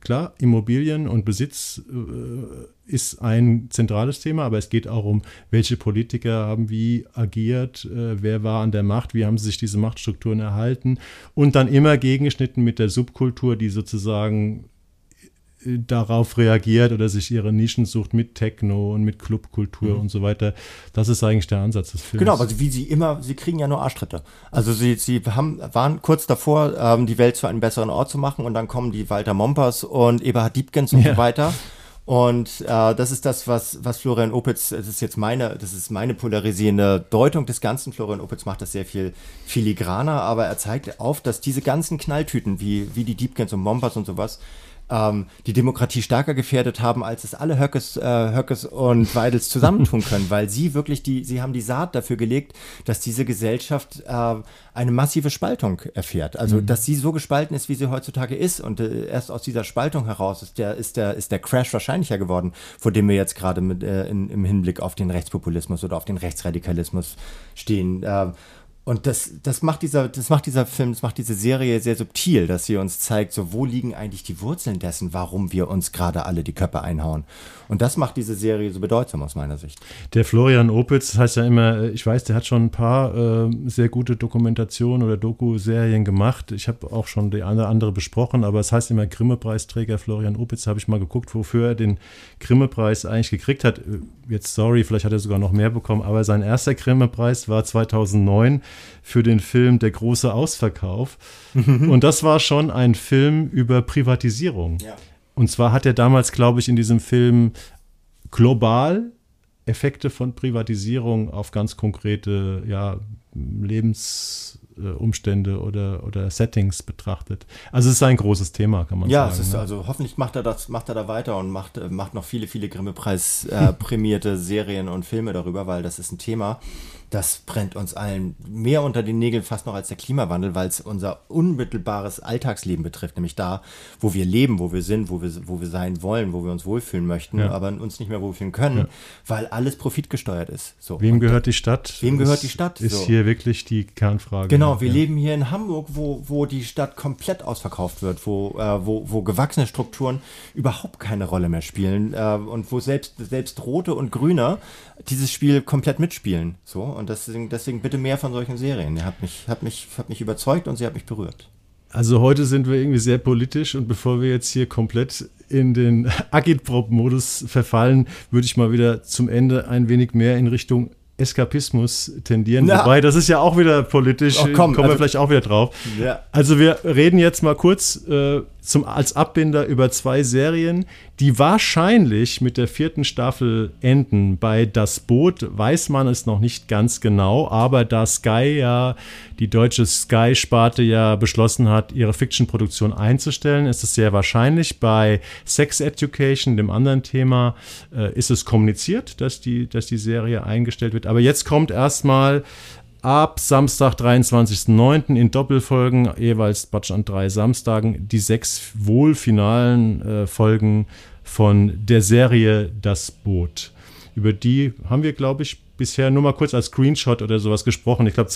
klar, Immobilien und Besitz äh, ist ein zentrales Thema, aber es geht auch um, welche Politiker haben wie agiert, äh, wer war an der Macht, wie haben sich diese Machtstrukturen erhalten und dann immer gegengeschnitten mit der Subkultur, die sozusagen darauf reagiert oder sich ihre Nischen sucht mit Techno und mit Clubkultur mhm. und so weiter. Das ist eigentlich der Ansatz des Films. Genau, also wie sie immer, sie kriegen ja nur Arschtritte. Also sie, sie haben, waren kurz davor, ähm, die Welt zu einem besseren Ort zu machen und dann kommen die Walter Mompers und Eberhard Diebkens und ja. so weiter. Und äh, das ist das, was, was Florian Opitz, das ist jetzt meine, das ist meine polarisierende Deutung des Ganzen. Florian Opitz macht das sehr viel filigraner, aber er zeigt auf, dass diese ganzen Knalltüten, wie, wie die Diebkens und Mompers und sowas, ähm, die Demokratie stärker gefährdet haben, als es alle Höckes, äh, Höckes und Weidels zusammentun können, weil sie wirklich die, sie haben die Saat dafür gelegt, dass diese Gesellschaft äh, eine massive Spaltung erfährt. Also, mhm. dass sie so gespalten ist, wie sie heutzutage ist. Und äh, erst aus dieser Spaltung heraus ist der, ist der, ist der Crash wahrscheinlicher geworden, vor dem wir jetzt gerade mit, äh, in, im Hinblick auf den Rechtspopulismus oder auf den Rechtsradikalismus stehen. Äh, und das, das macht dieser, das macht dieser Film, das macht diese Serie sehr subtil, dass sie uns zeigt, so wo liegen eigentlich die Wurzeln dessen, warum wir uns gerade alle die Köpfe einhauen. Und das macht diese Serie so bedeutsam aus meiner Sicht. Der Florian Opitz, das heißt ja immer, äh, ich weiß, der hat schon ein paar äh, sehr gute Dokumentationen oder Doku-Serien gemacht. Ich habe auch schon die eine oder andere besprochen, aber es heißt immer Grimme-Preisträger Florian Opitz, habe ich mal geguckt, wofür er den Grimme-Preis eigentlich gekriegt hat. Jetzt sorry, vielleicht hat er sogar noch mehr bekommen, aber sein erster Grimme-Preis war 2009 für den Film Der große Ausverkauf. Und das war schon ein Film über Privatisierung. Ja. Und zwar hat er damals, glaube ich, in diesem Film global Effekte von Privatisierung auf ganz konkrete ja, Lebensumstände oder, oder Settings betrachtet. Also es ist ein großes Thema, kann man ja, sagen. Ja, ne? also hoffentlich macht er das, macht er da weiter und macht, macht noch viele, viele Grimme-Preis äh, prämierte Serien und Filme darüber, weil das ist ein Thema, das brennt uns allen mehr unter den Nägeln fast noch als der Klimawandel, weil es unser unmittelbares Alltagsleben betrifft, nämlich da, wo wir leben, wo wir sind, wo wir, wo wir sein wollen, wo wir uns wohlfühlen möchten, ja. aber uns nicht mehr wohlfühlen können, ja. weil alles profitgesteuert ist. So. Wem gehört die Stadt? Wem gehört die Stadt? Ist so. hier wirklich die Kernfrage. Genau, wir ja. leben hier in Hamburg, wo, wo die Stadt komplett ausverkauft wird, wo, äh, wo, wo gewachsene Strukturen überhaupt keine Rolle mehr spielen äh, und wo selbst, selbst Rote und Grüne dieses Spiel komplett mitspielen. So, und deswegen, deswegen bitte mehr von solchen Serien. Er hat mich, hat mich, hat mich überzeugt und sie hat mich berührt. Also heute sind wir irgendwie sehr politisch und bevor wir jetzt hier komplett in den Agitprop-Modus verfallen, würde ich mal wieder zum Ende ein wenig mehr in Richtung Eskapismus tendieren. Na. Wobei, das ist ja auch wieder politisch, oh, komm, kommen also, wir vielleicht auch wieder drauf. Ja. Also wir reden jetzt mal kurz äh, zum, als Abbinder über zwei Serien, die wahrscheinlich mit der vierten Staffel enden. Bei Das Boot weiß man es noch nicht ganz genau, aber da Sky ja, die deutsche Sky-Sparte ja beschlossen hat, ihre Fiction-Produktion einzustellen, ist es sehr wahrscheinlich. Bei Sex Education, dem anderen Thema, äh, ist es kommuniziert, dass die, dass die Serie eingestellt wird. Aber jetzt kommt erstmal ab Samstag, 23.09. in Doppelfolgen, jeweils Batsch an drei Samstagen, die sechs wohlfinalen äh, Folgen von der Serie Das Boot. Über die haben wir, glaube ich, bisher nur mal kurz als Screenshot oder sowas gesprochen. Ich glaube,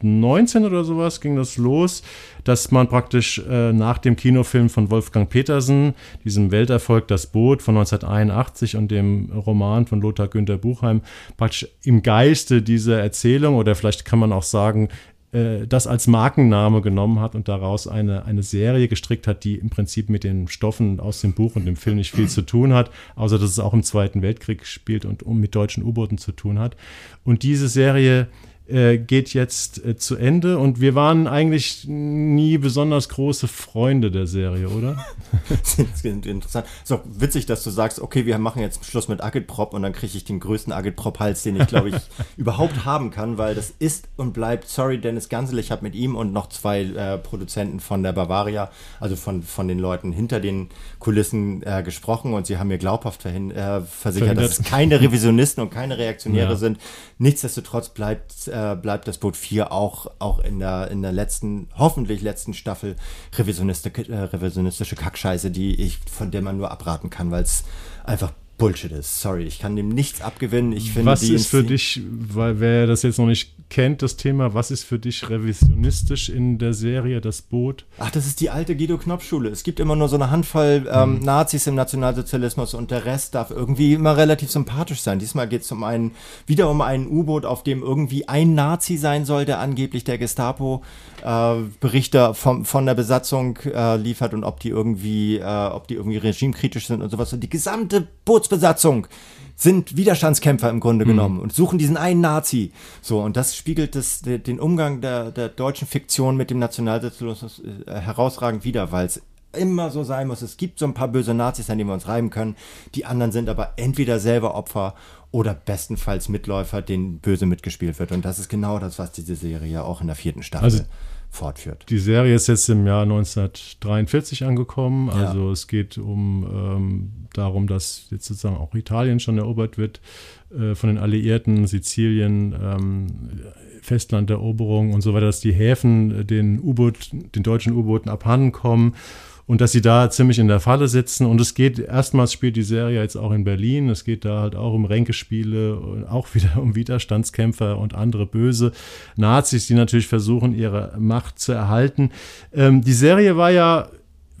2019 oder sowas ging das los, dass man praktisch äh, nach dem Kinofilm von Wolfgang Petersen, diesem Welterfolg Das Boot von 1981 und dem Roman von Lothar Günther Buchheim, praktisch im Geiste dieser Erzählung oder vielleicht kann man auch sagen, äh, das als Markenname genommen hat und daraus eine, eine Serie gestrickt hat, die im Prinzip mit den Stoffen aus dem Buch und dem Film nicht viel zu tun hat, außer dass es auch im Zweiten Weltkrieg spielt und um mit deutschen U-Booten zu tun hat. Und diese Serie äh, geht jetzt äh, zu Ende und wir waren eigentlich nie besonders große Freunde der Serie, oder? Interessant. So witzig, dass du sagst, okay, wir machen jetzt Schluss mit Agitprop und dann kriege ich den größten Agitprop-Hals, den ich, glaube ich, überhaupt haben kann, weil das ist und bleibt, sorry, Dennis Gansel, ich habe mit ihm und noch zwei äh, Produzenten von der Bavaria, also von, von den Leuten hinter den Kulissen äh, gesprochen und sie haben mir glaubhaft verhin, äh, versichert, dass es keine Revisionisten und keine Reaktionäre ja. sind. Nichtsdestotrotz bleibt äh, bleibt das Boot 4 auch, auch in, der, in der letzten, hoffentlich letzten Staffel revisionistische, äh, revisionistische Kackscheiße, die ich, von der man nur abraten kann, weil es einfach Bullshit ist. Sorry, ich kann dem nichts abgewinnen. Ich finde, was ist für dich, weil wer das jetzt noch nicht kennt, das Thema, was ist für dich revisionistisch in der Serie Das Boot? Ach, das ist die alte Guido Knopf-Schule. Es gibt immer nur so eine Handvoll ähm, hm. Nazis im Nationalsozialismus und der Rest darf irgendwie immer relativ sympathisch sein. Diesmal geht es um einen, wieder um ein U-Boot, auf dem irgendwie ein Nazi sein soll, der angeblich der Gestapo äh, Berichte vom, von der Besatzung äh, liefert und ob die irgendwie, äh, ob die irgendwie regimekritisch sind und sowas. Und die gesamte Bootsbesatzung sind Widerstandskämpfer im Grunde mhm. genommen und suchen diesen einen Nazi. So, und das spiegelt das, den Umgang der, der deutschen Fiktion mit dem Nationalsozialismus äh, herausragend wider, weil es immer so sein muss. Es gibt so ein paar böse Nazis, an denen wir uns reiben können. Die anderen sind aber entweder selber Opfer oder bestenfalls Mitläufer, denen böse mitgespielt wird. Und das ist genau das, was diese Serie auch in der vierten Staffel also, fortführt. Die Serie ist jetzt im Jahr 1943 angekommen. Also ja. es geht um ähm, darum, dass jetzt sozusagen auch Italien schon erobert wird äh, von den Alliierten, Sizilien, ähm, Festlanderoberung und so weiter, dass die Häfen den U-Boot, den deutschen U-Booten abhanden kommen und dass sie da ziemlich in der Falle sitzen. Und es geht, erstmals spielt die Serie jetzt auch in Berlin. Es geht da halt auch um Ränkespiele auch wieder um Widerstandskämpfer und andere böse Nazis, die natürlich versuchen, ihre Macht zu erhalten. Ähm, die Serie war ja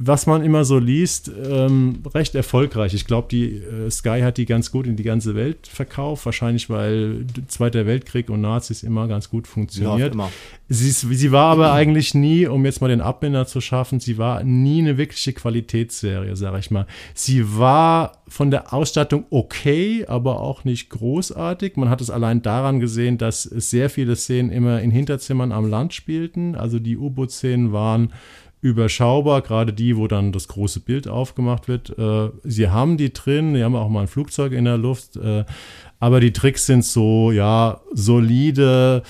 was man immer so liest, ähm, recht erfolgreich. Ich glaube, die äh, Sky hat die ganz gut in die ganze Welt verkauft, wahrscheinlich weil Zweiter Weltkrieg und Nazis immer ganz gut funktioniert. Ja, sie, sie, war aber eigentlich nie, um jetzt mal den Abbinder zu schaffen, sie war nie eine wirkliche Qualitätsserie, sage ich mal. Sie war von der Ausstattung okay, aber auch nicht großartig. Man hat es allein daran gesehen, dass sehr viele Szenen immer in Hinterzimmern am Land spielten. Also die U-Boot-Szenen waren überschaubar, gerade die, wo dann das große Bild aufgemacht wird. Äh, sie haben die drin, sie haben auch mal ein Flugzeug in der Luft, äh, aber die Tricks sind so, ja, solide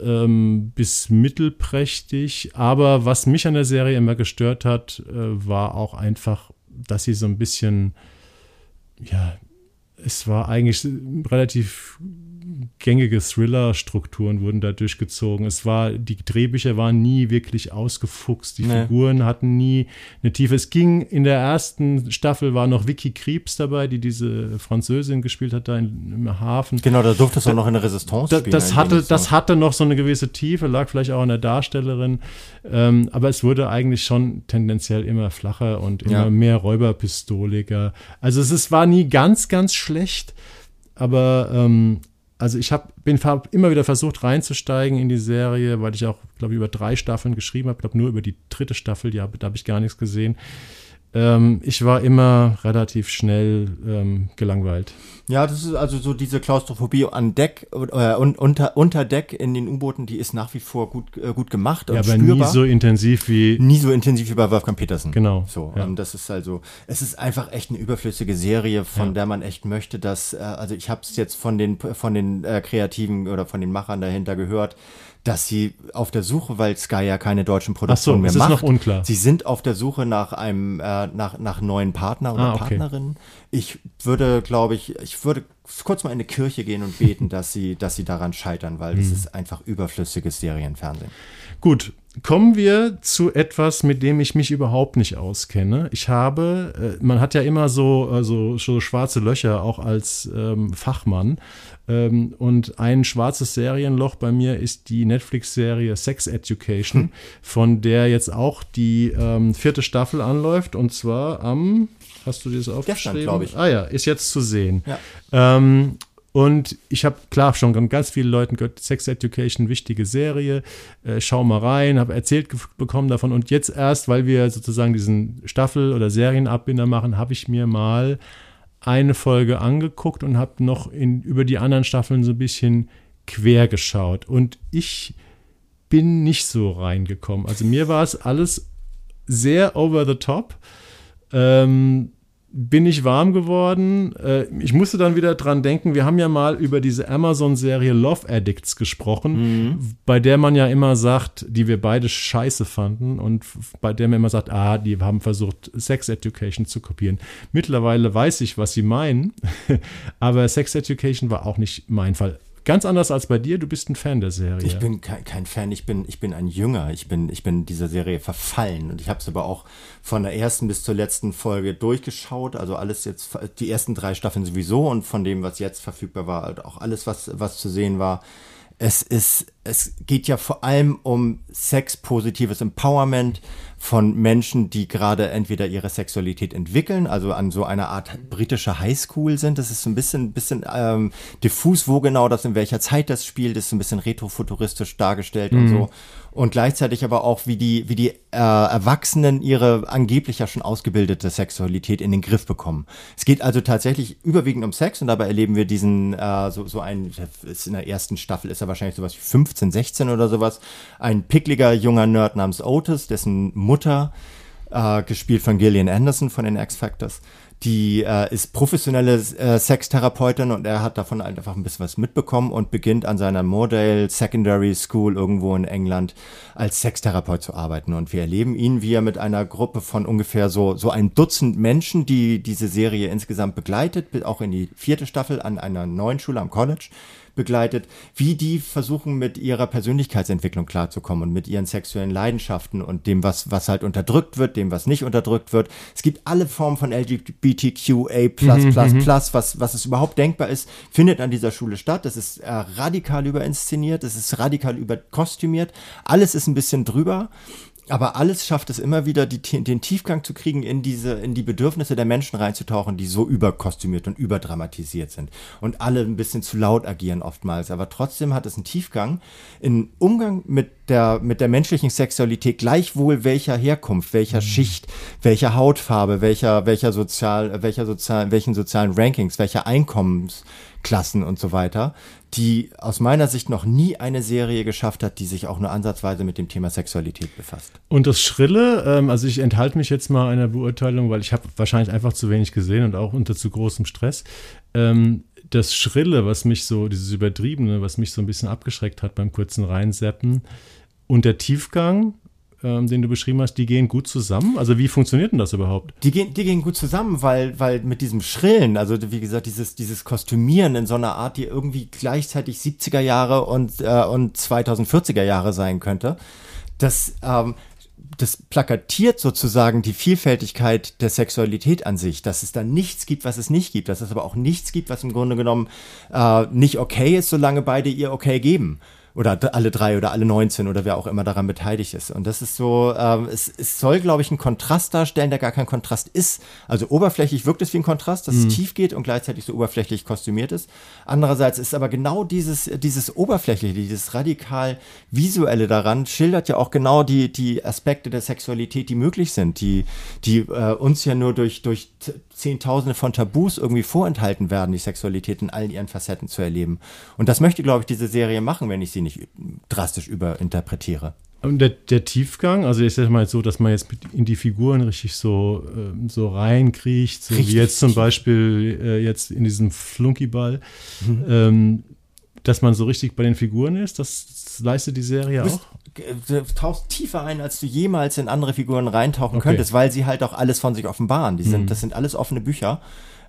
ähm, bis mittelprächtig. Aber was mich an der Serie immer gestört hat, äh, war auch einfach, dass sie so ein bisschen, ja, es war eigentlich relativ gängige Thriller-Strukturen wurden da durchgezogen. Es war, die Drehbücher waren nie wirklich ausgefuchst. Die nee. Figuren hatten nie eine Tiefe. Es ging in der ersten Staffel war noch Vicky Krebs dabei, die diese Französin gespielt hat da in, im Hafen. Genau, da durfte es auch noch in der Resistance da, spielen. Das hatte, das hatte noch so eine gewisse Tiefe, lag vielleicht auch an der Darstellerin. Ähm, aber es wurde eigentlich schon tendenziell immer flacher und immer ja. mehr räuberpistoliger. Also es, es war nie ganz, ganz schlecht aber ähm, also ich hab, bin immer wieder versucht reinzusteigen in die Serie, weil ich auch, glaube ich, über drei Staffeln geschrieben habe. Ich glaube nur über die dritte Staffel, ja, da habe ich gar nichts gesehen. Ähm, ich war immer relativ schnell ähm, gelangweilt. Ja, das ist also so diese Klaustrophobie an Deck äh, und unter, unter Deck in den U-Booten, die ist nach wie vor gut, äh, gut gemacht und ja, aber spürbar. nie so intensiv wie nie so intensiv wie bei Wolfgang Petersen. Genau. So, ja. und das ist also, es ist einfach echt eine überflüssige Serie, von ja. der man echt möchte, dass, äh, also ich habe es jetzt von den von den äh, Kreativen oder von den Machern dahinter gehört dass sie auf der Suche, weil Sky ja keine deutschen Produktionen so, mehr macht. Ist noch unklar. Sie sind auf der Suche nach einem äh, nach nach neuen Partner oder ah, okay. Partnerin. Ich würde, glaube ich, ich würde kurz mal in eine Kirche gehen und beten, dass sie dass sie daran scheitern, weil es mhm. ist einfach überflüssiges Serienfernsehen. Gut, kommen wir zu etwas, mit dem ich mich überhaupt nicht auskenne. Ich habe, äh, man hat ja immer so, also so schwarze Löcher auch als ähm, Fachmann. Ähm, und ein schwarzes Serienloch bei mir ist die Netflix-Serie Sex Education, hm. von der jetzt auch die ähm, vierte Staffel anläuft. Und zwar am, hast du dir das aufgeschrieben? glaube ich. Ah ja, ist jetzt zu sehen. Ja. Und ich habe, klar, schon ganz viele Leuten gehört, Sex Education, wichtige Serie, äh, schau mal rein, habe erzählt bekommen davon. Und jetzt erst, weil wir sozusagen diesen Staffel- oder Serienabbinder machen, habe ich mir mal eine Folge angeguckt und habe noch in, über die anderen Staffeln so ein bisschen quer geschaut. Und ich bin nicht so reingekommen. Also mir war es alles sehr over the top. Ähm, bin ich warm geworden. Äh, ich musste dann wieder dran denken, wir haben ja mal über diese Amazon-Serie Love Addicts gesprochen, mhm. bei der man ja immer sagt, die wir beide scheiße fanden und bei der man immer sagt, ah, die haben versucht, Sex Education zu kopieren. Mittlerweile weiß ich, was sie meinen, aber Sex Education war auch nicht mein Fall. Ganz anders als bei dir, du bist ein Fan der Serie. Ich bin kein, Fan, ich bin, ich bin ein Jünger. Ich bin, ich bin dieser Serie verfallen. Und ich habe es aber auch von der ersten bis zur letzten Folge durchgeschaut. Also alles jetzt, die ersten drei Staffeln sowieso und von dem, was jetzt verfügbar war, halt auch alles, was, was zu sehen war. Es ist, es geht ja vor allem um sexpositives Empowerment von Menschen, die gerade entweder ihre Sexualität entwickeln, also an so einer Art britischer Highschool sind. Das ist so ein bisschen, bisschen ähm, diffus, wo genau das, in welcher Zeit das spielt, ist so ein bisschen retrofuturistisch dargestellt mhm. und so. Und gleichzeitig aber auch, wie die, wie die äh, Erwachsenen ihre angeblich ja schon ausgebildete Sexualität in den Griff bekommen. Es geht also tatsächlich überwiegend um Sex und dabei erleben wir diesen, äh, so, so ein, ist in der ersten Staffel ist er wahrscheinlich sowas wie 15, 16 oder sowas, ein pickliger junger Nerd namens Otis, dessen Mutter, äh, gespielt von Gillian Anderson von den X-Factors, die äh, ist professionelle äh, Sextherapeutin und er hat davon halt einfach ein bisschen was mitbekommen und beginnt an seiner Model Secondary School irgendwo in England als Sextherapeut zu arbeiten. Und wir erleben ihn, wie er mit einer Gruppe von ungefähr so, so ein Dutzend Menschen, die diese Serie insgesamt begleitet, auch in die vierte Staffel an einer neuen Schule am College, begleitet, wie die versuchen mit ihrer Persönlichkeitsentwicklung klarzukommen und mit ihren sexuellen Leidenschaften und dem, was, was halt unterdrückt wird, dem, was nicht unterdrückt wird. Es gibt alle Formen von LGBTQA+++, mhm, mhm. was, was es überhaupt denkbar ist, findet an dieser Schule statt. Das ist äh, radikal überinszeniert, es ist radikal überkostümiert. Alles ist ein bisschen drüber aber alles schafft es immer wieder, die, den Tiefgang zu kriegen, in diese, in die Bedürfnisse der Menschen reinzutauchen, die so überkostümiert und überdramatisiert sind. Und alle ein bisschen zu laut agieren oftmals. Aber trotzdem hat es einen Tiefgang in Umgang mit der, mit der menschlichen Sexualität, gleichwohl welcher Herkunft, welcher mhm. Schicht, welcher Hautfarbe, welcher, welcher sozial, welcher sozial, welchen sozialen Rankings, welcher Einkommensklassen und so weiter die aus meiner Sicht noch nie eine Serie geschafft hat, die sich auch nur ansatzweise mit dem Thema Sexualität befasst. Und das Schrille, ähm, also ich enthalte mich jetzt mal einer Beurteilung, weil ich habe wahrscheinlich einfach zu wenig gesehen und auch unter zu großem Stress. Ähm, das Schrille, was mich so, dieses Übertriebene, was mich so ein bisschen abgeschreckt hat beim kurzen Reinseppen und der Tiefgang, ähm, den du beschrieben hast, die gehen gut zusammen? Also wie funktioniert denn das überhaupt? Die gehen, die gehen gut zusammen, weil, weil mit diesem Schrillen, also wie gesagt, dieses, dieses Kostümieren in so einer Art, die irgendwie gleichzeitig 70er Jahre und, äh, und 2040er Jahre sein könnte, das, ähm, das plakatiert sozusagen die Vielfältigkeit der Sexualität an sich, dass es da nichts gibt, was es nicht gibt, dass es aber auch nichts gibt, was im Grunde genommen äh, nicht okay ist, solange beide ihr okay geben oder alle drei oder alle 19 oder wer auch immer daran beteiligt ist. Und das ist so, ähm, es, es soll, glaube ich, einen Kontrast darstellen, der gar kein Kontrast ist. Also oberflächlich wirkt es wie ein Kontrast, dass mhm. es tief geht und gleichzeitig so oberflächlich kostümiert ist. Andererseits ist aber genau dieses, dieses oberflächliche, dieses radikal visuelle daran, schildert ja auch genau die, die Aspekte der Sexualität, die möglich sind, die, die äh, uns ja nur durch, durch Zehntausende von Tabus irgendwie vorenthalten werden, die Sexualität in allen ihren Facetten zu erleben. Und das möchte, glaube ich, diese Serie machen, wenn ich sie nicht drastisch überinterpretiere. Und der, der Tiefgang, also ich sage mal so, dass man jetzt in die Figuren richtig so, äh, so reinkriecht, so richtig wie jetzt zum Beispiel äh, jetzt in diesem Flunkyball, mhm. ähm, dass man so richtig bei den Figuren ist, das leistet die Serie auch? Du tauchst tiefer ein, als du jemals in andere Figuren reintauchen okay. könntest, weil sie halt auch alles von sich offenbaren. Die sind, mhm. Das sind alles offene Bücher.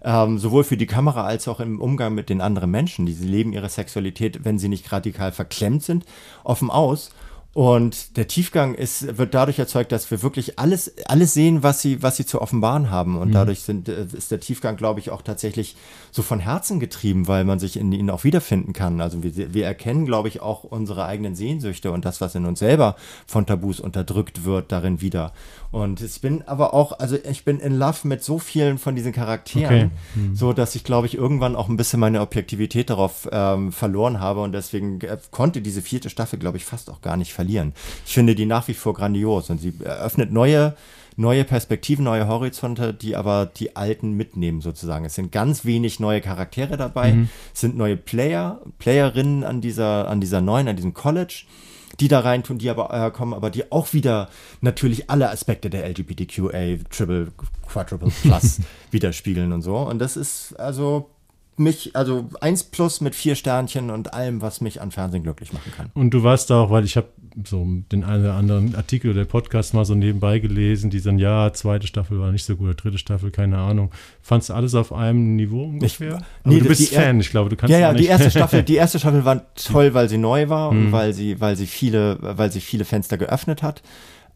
Ähm, sowohl für die Kamera als auch im Umgang mit den anderen Menschen. Die leben ihre Sexualität, wenn sie nicht radikal verklemmt sind, offen aus. Und der Tiefgang ist, wird dadurch erzeugt, dass wir wirklich alles, alles sehen, was sie, was sie zu offenbaren haben. Und mhm. dadurch sind, äh, ist der Tiefgang, glaube ich, auch tatsächlich so von Herzen getrieben, weil man sich in ihnen auch wiederfinden kann. Also wir, wir erkennen, glaube ich, auch unsere eigenen Sehnsüchte und das, was in uns selber von Tabus unterdrückt wird, darin wieder. Und ich bin aber auch, also ich bin in Love mit so vielen von diesen Charakteren, okay. hm. so dass ich, glaube ich, irgendwann auch ein bisschen meine Objektivität darauf ähm, verloren habe und deswegen äh, konnte diese vierte Staffel, glaube ich, fast auch gar nicht verlieren. Ich finde die nach wie vor grandios und sie eröffnet neue neue Perspektiven, neue Horizonte, die aber die alten mitnehmen sozusagen. Es sind ganz wenig neue Charaktere dabei, mhm. es sind neue Player, Playerinnen an dieser, an dieser neuen, an diesem College die da reintun, die aber äh, kommen, aber die auch wieder natürlich alle Aspekte der LGBTQA, Triple, Quadruple Plus widerspiegeln und so. Und das ist also mich, also eins plus mit vier Sternchen und allem, was mich an Fernsehen glücklich machen kann. Und du weißt auch, weil ich habe so den einen oder anderen Artikel oder Podcast mal so nebenbei gelesen, die sagen, ja, zweite Staffel war nicht so gut, dritte Staffel, keine Ahnung. Fandst du alles auf einem Niveau ungefähr? Ich, nee, du bist Fan, ich glaube, du kannst Ja, ja, die erste Staffel, die erste Staffel war toll, weil sie neu war mhm. und weil sie, weil sie viele, weil sie viele Fenster geöffnet hat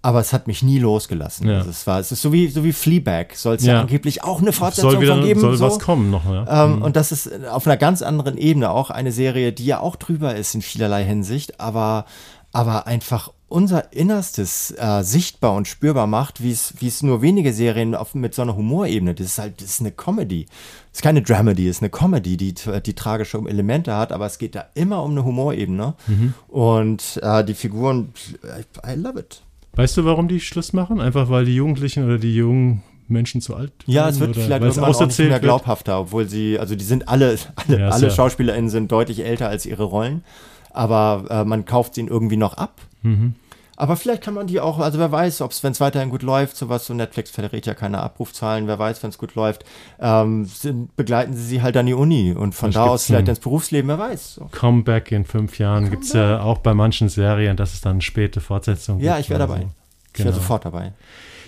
aber es hat mich nie losgelassen. Ja. Also es war, es ist so wie, so wie Fleabag, soll es ja. ja. angeblich auch eine Fortsetzung soll wieder, von geben. Soll so. was kommen noch, ja. Ähm, mhm. Und das ist auf einer ganz anderen Ebene auch eine Serie, die ja auch drüber ist in vielerlei Hinsicht, aber, aber einfach unser Innerstes äh, sichtbar und spürbar macht, wie es es nur wenige Serien auf, mit so einer Humorebene. Das ist halt das ist eine Comedy. Das ist keine Dramedy, das ist eine Comedy, die die tragische Elemente hat, aber es geht da immer um eine Humorebene mhm. und äh, die Figuren I, I love it. Weißt du, warum die Schluss machen? Einfach weil die Jugendlichen oder die jungen Menschen zu alt Ja, werden, es wird vielleicht irgendwann auch nicht mehr glaubhafter, obwohl sie, also die sind alle, alle, ja, alle ja. SchauspielerInnen sind deutlich älter als ihre Rollen, aber äh, man kauft sie irgendwie noch ab. Mhm. Aber vielleicht kann man die auch, also wer weiß, ob es, wenn es weiterhin gut läuft, sowas so Netflix verrät ja keine Abrufzahlen, wer weiß, wenn es gut läuft, ähm, sind, begleiten sie sie halt an die Uni und von da aus vielleicht ins Berufsleben, wer weiß. So. Comeback in fünf Jahren gibt es ja auch bei manchen Serien, dass es dann späte Fortsetzungen Ja, ich wäre dabei. So. Ich wäre genau. sofort dabei.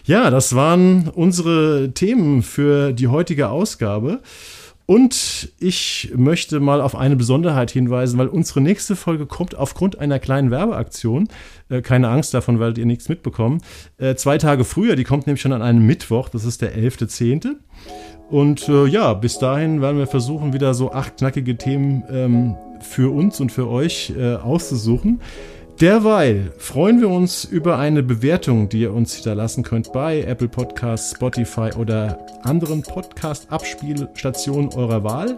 Ja, das waren unsere Themen für die heutige Ausgabe. Und ich möchte mal auf eine Besonderheit hinweisen, weil unsere nächste Folge kommt aufgrund einer kleinen Werbeaktion. Äh, keine Angst, davon werdet ihr nichts mitbekommen. Äh, zwei Tage früher, die kommt nämlich schon an einem Mittwoch, das ist der 11.10. Und äh, ja, bis dahin werden wir versuchen, wieder so acht knackige Themen ähm, für uns und für euch äh, auszusuchen. Derweil freuen wir uns über eine Bewertung, die ihr uns hinterlassen könnt bei Apple Podcasts, Spotify oder anderen Podcast-Abspielstationen eurer Wahl.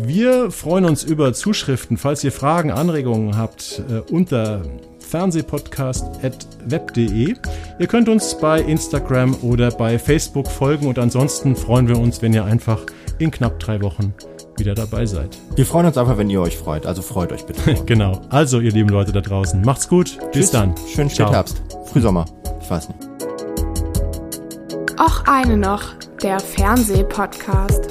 Wir freuen uns über Zuschriften, falls ihr Fragen, Anregungen habt, äh, unter fernsehpodcast.web.de. Ihr könnt uns bei Instagram oder bei Facebook folgen und ansonsten freuen wir uns, wenn ihr einfach in knapp drei Wochen wieder dabei seid. Wir freuen uns einfach, wenn ihr euch freut. Also freut euch bitte. genau. Also, ihr lieben Leute da draußen, macht's gut. Tschüss. Bis dann. Schönen Spätherbst. Frühsommer. Ich weiß nicht. Auch eine noch, der Fernsehpodcast.